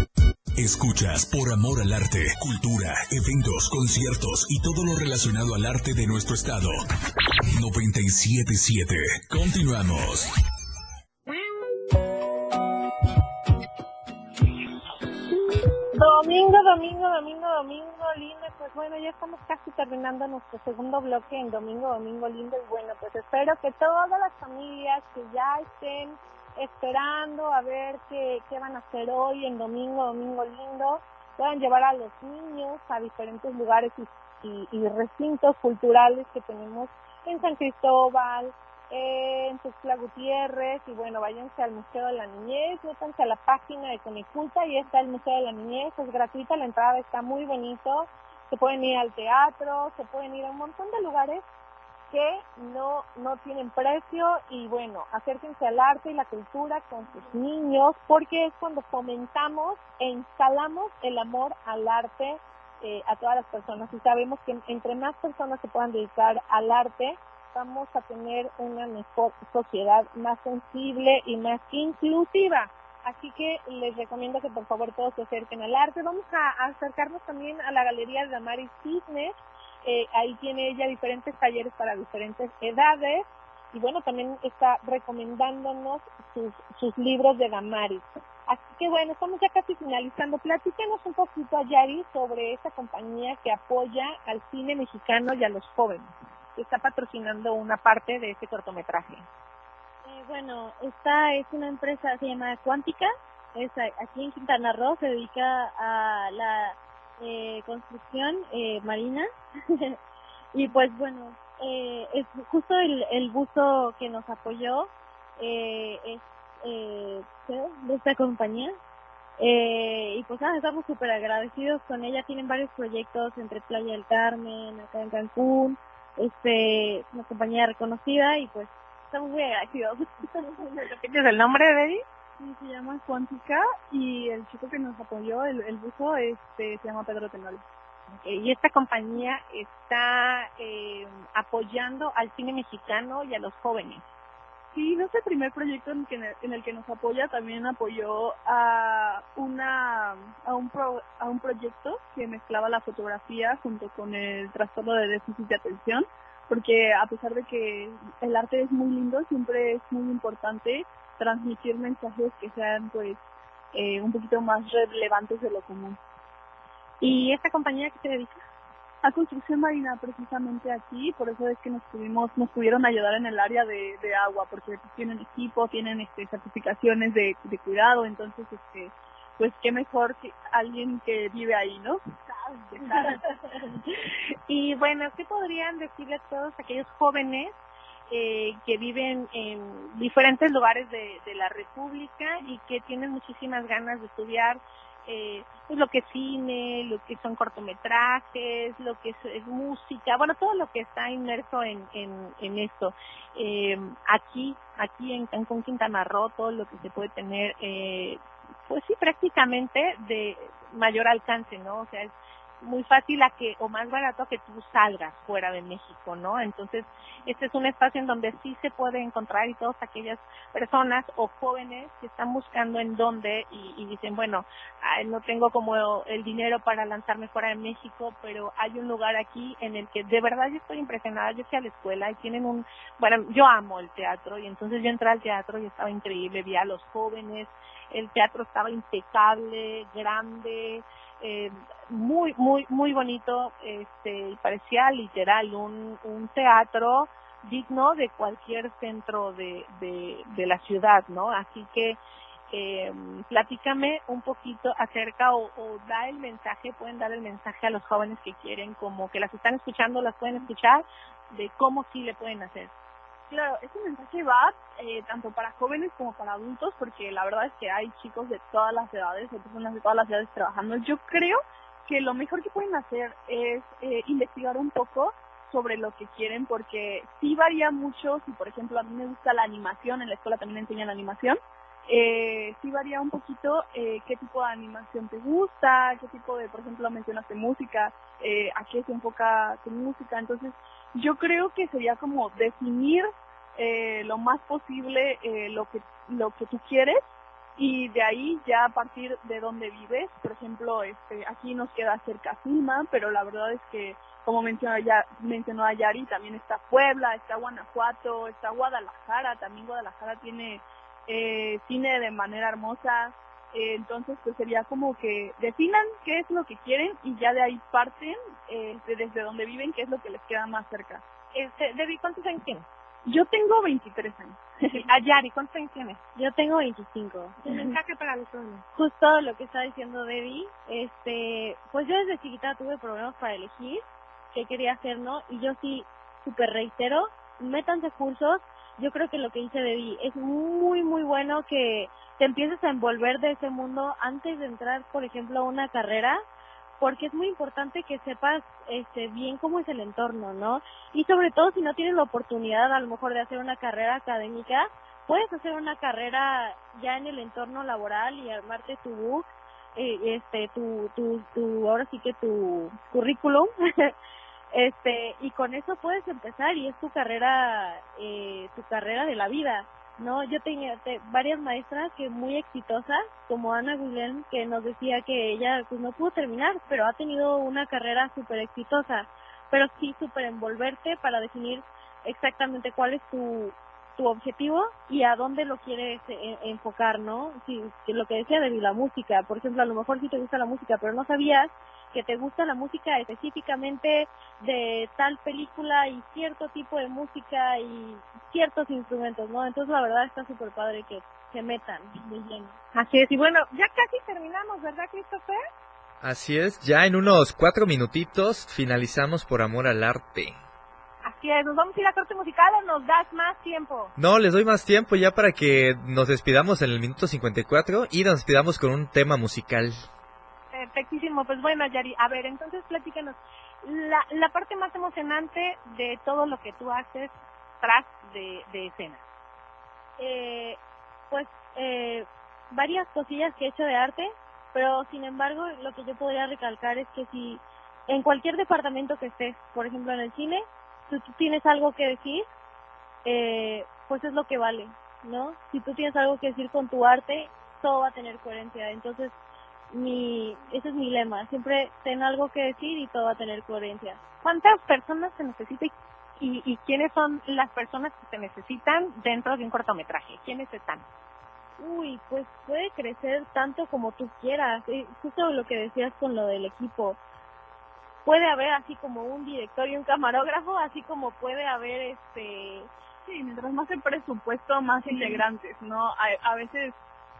Escuchas por amor al arte, cultura, eventos, conciertos y todo lo relacionado al arte de nuestro estado. 977. Continuamos.
Domingo, domingo, domingo, domingo, lindo. Pues bueno, ya estamos casi terminando nuestro segundo bloque en domingo, domingo, lindo. Y bueno, pues espero que todas las familias que ya estén esperando a ver qué, qué van a hacer hoy en domingo, domingo, lindo, puedan llevar a los niños a diferentes lugares y, y, recintos culturales que tenemos en San Cristóbal, en Tuxtla Gutiérrez y bueno, váyanse al Museo de la Niñez, métanse a la página de Coneculta y está el Museo de la Niñez, es gratuita, la entrada está muy bonito, se pueden ir al teatro, se pueden ir a un montón de lugares que no, no tienen precio y bueno, acérquense al arte y la cultura con sus niños porque es cuando fomentamos e instalamos el amor al arte eh, a todas las personas y sabemos que entre más personas se puedan dedicar al arte, vamos a tener una mejor sociedad más sensible y más inclusiva. Así que les recomiendo que por favor todos se acerquen al arte. Vamos a, acercarnos también a la Galería de Damaris Cisnes. Eh, ahí tiene ella diferentes talleres para diferentes edades. Y bueno, también está recomendándonos sus, sus libros de Damaris. Así que bueno, estamos ya casi finalizando. Platícanos un poquito, Yari, sobre esta compañía que apoya al cine mexicano y a los jóvenes, que está patrocinando una parte de este cortometraje.
Eh, bueno, esta es una empresa, se llama Cuántica, es aquí en Quintana Roo, se dedica a la eh, construcción eh, marina. y pues bueno, eh, es justo el, el buzo que nos apoyó eh, es eh, de esta compañía. Eh, y pues estamos súper agradecidos con ella. Tienen varios proyectos entre Playa del Carmen, acá en Cancún. Este, una compañía reconocida y pues estamos muy agradecidos.
¿Tienes el nombre, de
Sí, se llama Cuántica y el chico que nos apoyó, el, el buzo, este, se llama Pedro Tenol.
y esta compañía está eh, apoyando al cine mexicano y a los jóvenes.
Sí, no es el primer proyecto en, que, en el que nos apoya, también apoyó a una a un pro, a un proyecto que mezclaba la fotografía junto con el trastorno de déficit de atención, porque a pesar de que el arte es muy lindo, siempre es muy importante transmitir mensajes que sean pues eh, un poquito más relevantes de lo común.
¿Y esta compañía que se dedica?
a construcción marina precisamente aquí, por eso es que nos pudimos, nos pudieron ayudar en el área de, de agua, porque tienen equipo, tienen este certificaciones de, de cuidado, entonces este pues qué mejor que alguien que vive ahí, ¿no?
y bueno, ¿qué podrían decirle a todos aquellos jóvenes eh, que viven en diferentes lugares de, de la República y que tienen muchísimas ganas de estudiar eh, pues lo que es cine, lo que son cortometrajes, lo que es, música, bueno, todo lo que está inmerso en, en, en esto. Eh, aquí, aquí en Cancún, Quintana Roo, todo lo que se puede tener, eh, pues sí, prácticamente de mayor alcance, ¿no? O sea, es muy fácil a que, o más barato que tú salgas fuera de México, ¿no? Entonces, este es un espacio en donde sí se puede encontrar y todas aquellas personas o jóvenes que están buscando en dónde y, y dicen, bueno, no tengo como el dinero para lanzarme fuera de México, pero hay un lugar aquí en el que de verdad yo estoy impresionada, yo fui a la escuela y tienen un, bueno, yo amo el teatro y entonces yo entré al teatro y estaba increíble, vi a los jóvenes, el teatro estaba impecable, grande, eh, muy, muy, muy bonito, este, parecía literal un, un teatro digno de cualquier centro de, de, de la ciudad, ¿no? Así que, eh, platícame un poquito acerca o, o, da el mensaje, pueden dar el mensaje a los jóvenes que quieren, como que las están escuchando, las pueden escuchar, de cómo sí le pueden hacer.
Claro, ese mensaje va eh, tanto para jóvenes como para adultos, porque la verdad es que hay chicos de todas las edades, hay personas de todas las edades trabajando. Yo creo que lo mejor que pueden hacer es eh, investigar un poco sobre lo que quieren, porque sí varía mucho, si por ejemplo a mí me gusta la animación, en la escuela también enseñan animación, eh, sí varía un poquito eh, qué tipo de animación te gusta, qué tipo de, por ejemplo, mencionaste música, eh, a qué se enfoca tu música, entonces yo creo que sería como definir eh, lo más posible eh, lo que lo que tú quieres y de ahí ya a partir de donde vives. Por ejemplo este aquí nos queda cerca Filma pero la verdad es que como mencionó ya mencionó a Yari también está Puebla está Guanajuato está Guadalajara también Guadalajara tiene eh, cine de manera hermosa. Eh, entonces pues sería como que definan qué es lo que quieren y ya de ahí parten eh, desde donde viven qué es lo que les queda más cerca.
Este Debbie cuántos años tienes
yo tengo 23 años.
Ayari, ¿cuántos años tienes?
Yo tengo 25.
mensaje para los jóvenes?
Justo lo que está diciendo Debbie, este, pues yo desde chiquita tuve problemas para elegir qué quería hacer, ¿no? Y yo sí, súper reitero, métanse cursos. Yo creo que lo que dice Debbie es muy, muy bueno que te empieces a envolver de ese mundo antes de entrar, por ejemplo, a una carrera porque es muy importante que sepas este bien cómo es el entorno, ¿no? Y sobre todo si no tienes la oportunidad a lo mejor de hacer una carrera académica, puedes hacer una carrera ya en el entorno laboral y armarte tu book, eh, este tu, tu tu ahora sí que tu currículum este y con eso puedes empezar y es tu carrera eh, tu carrera de la vida no yo tenía varias maestras que muy exitosas como Ana Guilén que nos decía que ella pues no pudo terminar pero ha tenido una carrera súper exitosa. Pero sí súper envolverte para definir exactamente cuál es tu tu objetivo y a dónde lo quieres eh, enfocar, ¿no? Si, lo que decía de la música, por ejemplo, a lo mejor sí te gusta la música, pero no sabías que te gusta la música específicamente de tal película y cierto tipo de música y ciertos instrumentos, ¿no? Entonces la verdad está súper padre que se metan muy bien.
Así es, y bueno, ya casi terminamos, ¿verdad, Christopher?
Así es, ya en unos cuatro minutitos finalizamos por amor al arte.
Así es, ¿nos vamos a ir a corte musical o nos das más tiempo?
No, les doy más tiempo ya para que nos despidamos en el minuto 54 y nos despidamos con un tema musical.
Perfectísimo, pues bueno, Yari, a ver, entonces platícanos. La, la parte más emocionante de todo lo que tú haces tras de, escena.
Eh, pues eh, varias cosillas que he hecho de arte, pero sin embargo lo que yo podría recalcar es que si en cualquier departamento que estés, por ejemplo en el cine, si tú tienes algo que decir, eh, pues es lo que vale, ¿no? Si tú tienes algo que decir con tu arte, todo va a tener coherencia. Entonces, mi, ese es mi lema, siempre ten algo que decir y todo va a tener coherencia.
¿Cuántas personas se necesitan y, y quiénes son las personas que se necesitan dentro de un cortometraje? ¿Quiénes están?
Uy, pues puede crecer tanto como tú quieras. Justo lo que decías con lo del equipo. Puede haber así como un director y un camarógrafo, así como puede haber este...
Sí, mientras más el presupuesto, más integrantes, ¿no? A, a veces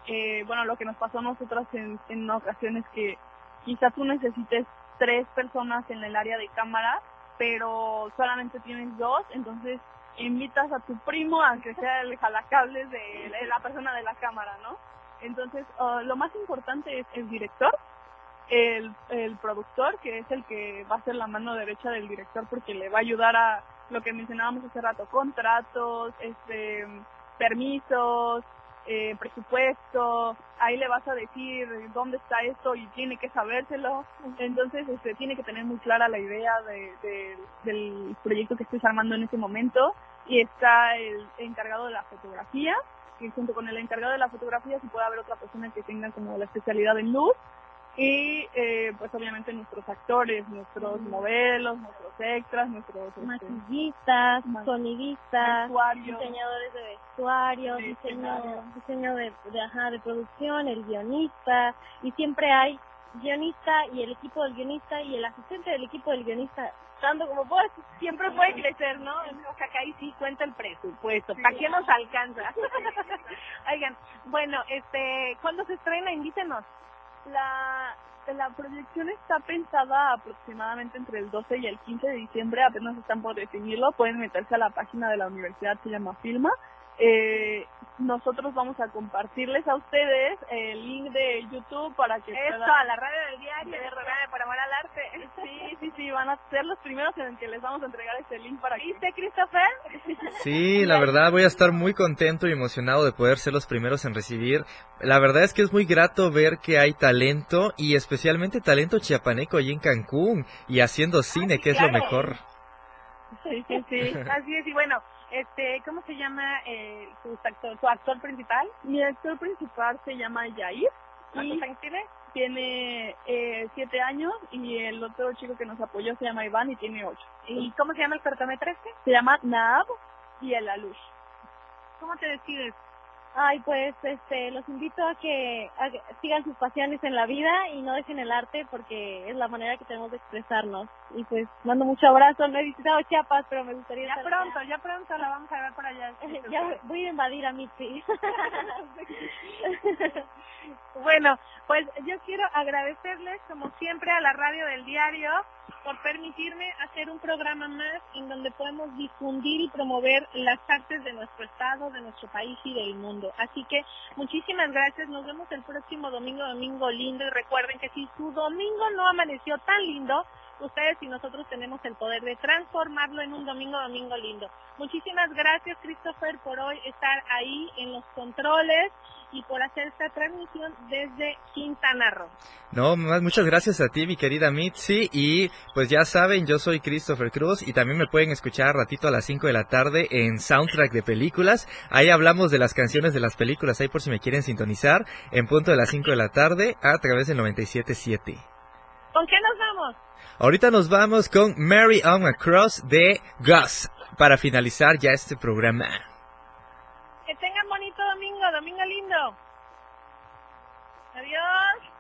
eh, bueno, lo que nos pasó a nosotras en, en ocasiones que quizás tú necesites tres personas en el área de cámara, pero solamente tienes dos, entonces invitas a tu primo a que sea el jalacables de la persona de la cámara, ¿no? Entonces, uh, lo más importante es el director, el, el productor, que es el que va a ser la mano derecha del director porque le va a ayudar a lo que mencionábamos hace rato, contratos, este, permisos, eh, presupuesto, ahí le vas a decir dónde está esto y tiene que sabérselo. Entonces, este, tiene que tener muy clara la idea de, del proyecto que estés armando en ese momento. Y está el encargado de la fotografía, y junto con el encargado de la fotografía, si puede haber otra persona que tenga como la especialidad en luz, y eh, pues obviamente nuestros actores, nuestros modelos, nuestros extras, nuestros
este, maquillistas, sonidistas, diseñadores de vestuario, diseño, diseño de, de, ajá, de producción, el guionista y siempre hay guionista y el equipo del guionista y el asistente del equipo del guionista tanto como puede, siempre puede crecer, ¿no?
O sea, que ahí sí cuenta el presupuesto. ¿Para qué nos alcanza? Oigan, bueno, este, ¿cuándo se estrena? Invítenos.
La, la proyección está pensada aproximadamente entre el 12 y el 15 de diciembre, apenas están por definirlo, pueden meterse a la página de la universidad, se llama Filma, eh, nosotros vamos a compartirles a ustedes el link de YouTube para que
Esto, a la radio del diario,
de por amor al arte. Sí, sí, sí, van a ser los primeros en el que les vamos a entregar ese link para que...
¿Viste, Christopher?
Sí, la verdad voy a estar muy contento y emocionado de poder ser los primeros en recibir. La verdad es que es muy grato ver que hay talento y especialmente talento chiapaneco allí en Cancún y haciendo cine, que es lo mejor.
Sí, sí, sí, así es, y bueno, este, ¿cómo se llama eh, tu, actor, tu actor principal?
Mi actor principal se llama Yair.
¿Cuántos años tiene?
Tiene eh, siete años y el otro chico que nos apoyó se llama Iván y tiene ocho.
¿Y cómo se llama el cortometraje?
Se llama Naab y el Alush.
¿Cómo te decides?
Ay, pues este, los invito a que, sigan sus pasiones en la vida y no dejen el arte porque es la manera que tenemos de expresarnos. Y pues mando mucho abrazo. No he visitado Chiapas, pero me gustaría.
Ya pronto, ya pronto la vamos a ver por allá.
ya voy a invadir a Mitzi.
bueno, pues yo quiero agradecerles como siempre a la radio del diario por permitirme hacer un programa más en donde podemos difundir y promover las artes de nuestro estado, de nuestro país y del mundo. Así que muchísimas gracias, nos vemos el próximo domingo, domingo lindo y recuerden que si su domingo no amaneció tan lindo, ustedes y nosotros tenemos el poder de transformarlo en un domingo, domingo lindo. Muchísimas gracias, Christopher, por hoy estar ahí en los controles y por hacer esta transmisión desde Quintana Roo.
No, muchas gracias a ti, mi querida Mitzi. Y pues ya saben, yo soy Christopher Cruz y también me pueden escuchar ratito a las 5 de la tarde en Soundtrack de Películas. Ahí hablamos de las canciones de las películas, ahí por si me quieren sintonizar, en punto de las 5 de la tarde a través del 97.7.
¿Con qué nos vamos?
Ahorita nos vamos con Mary on a Cross de Gus para finalizar ya este programa.
Que tengan bonito domingo, domingo lindo. Adiós.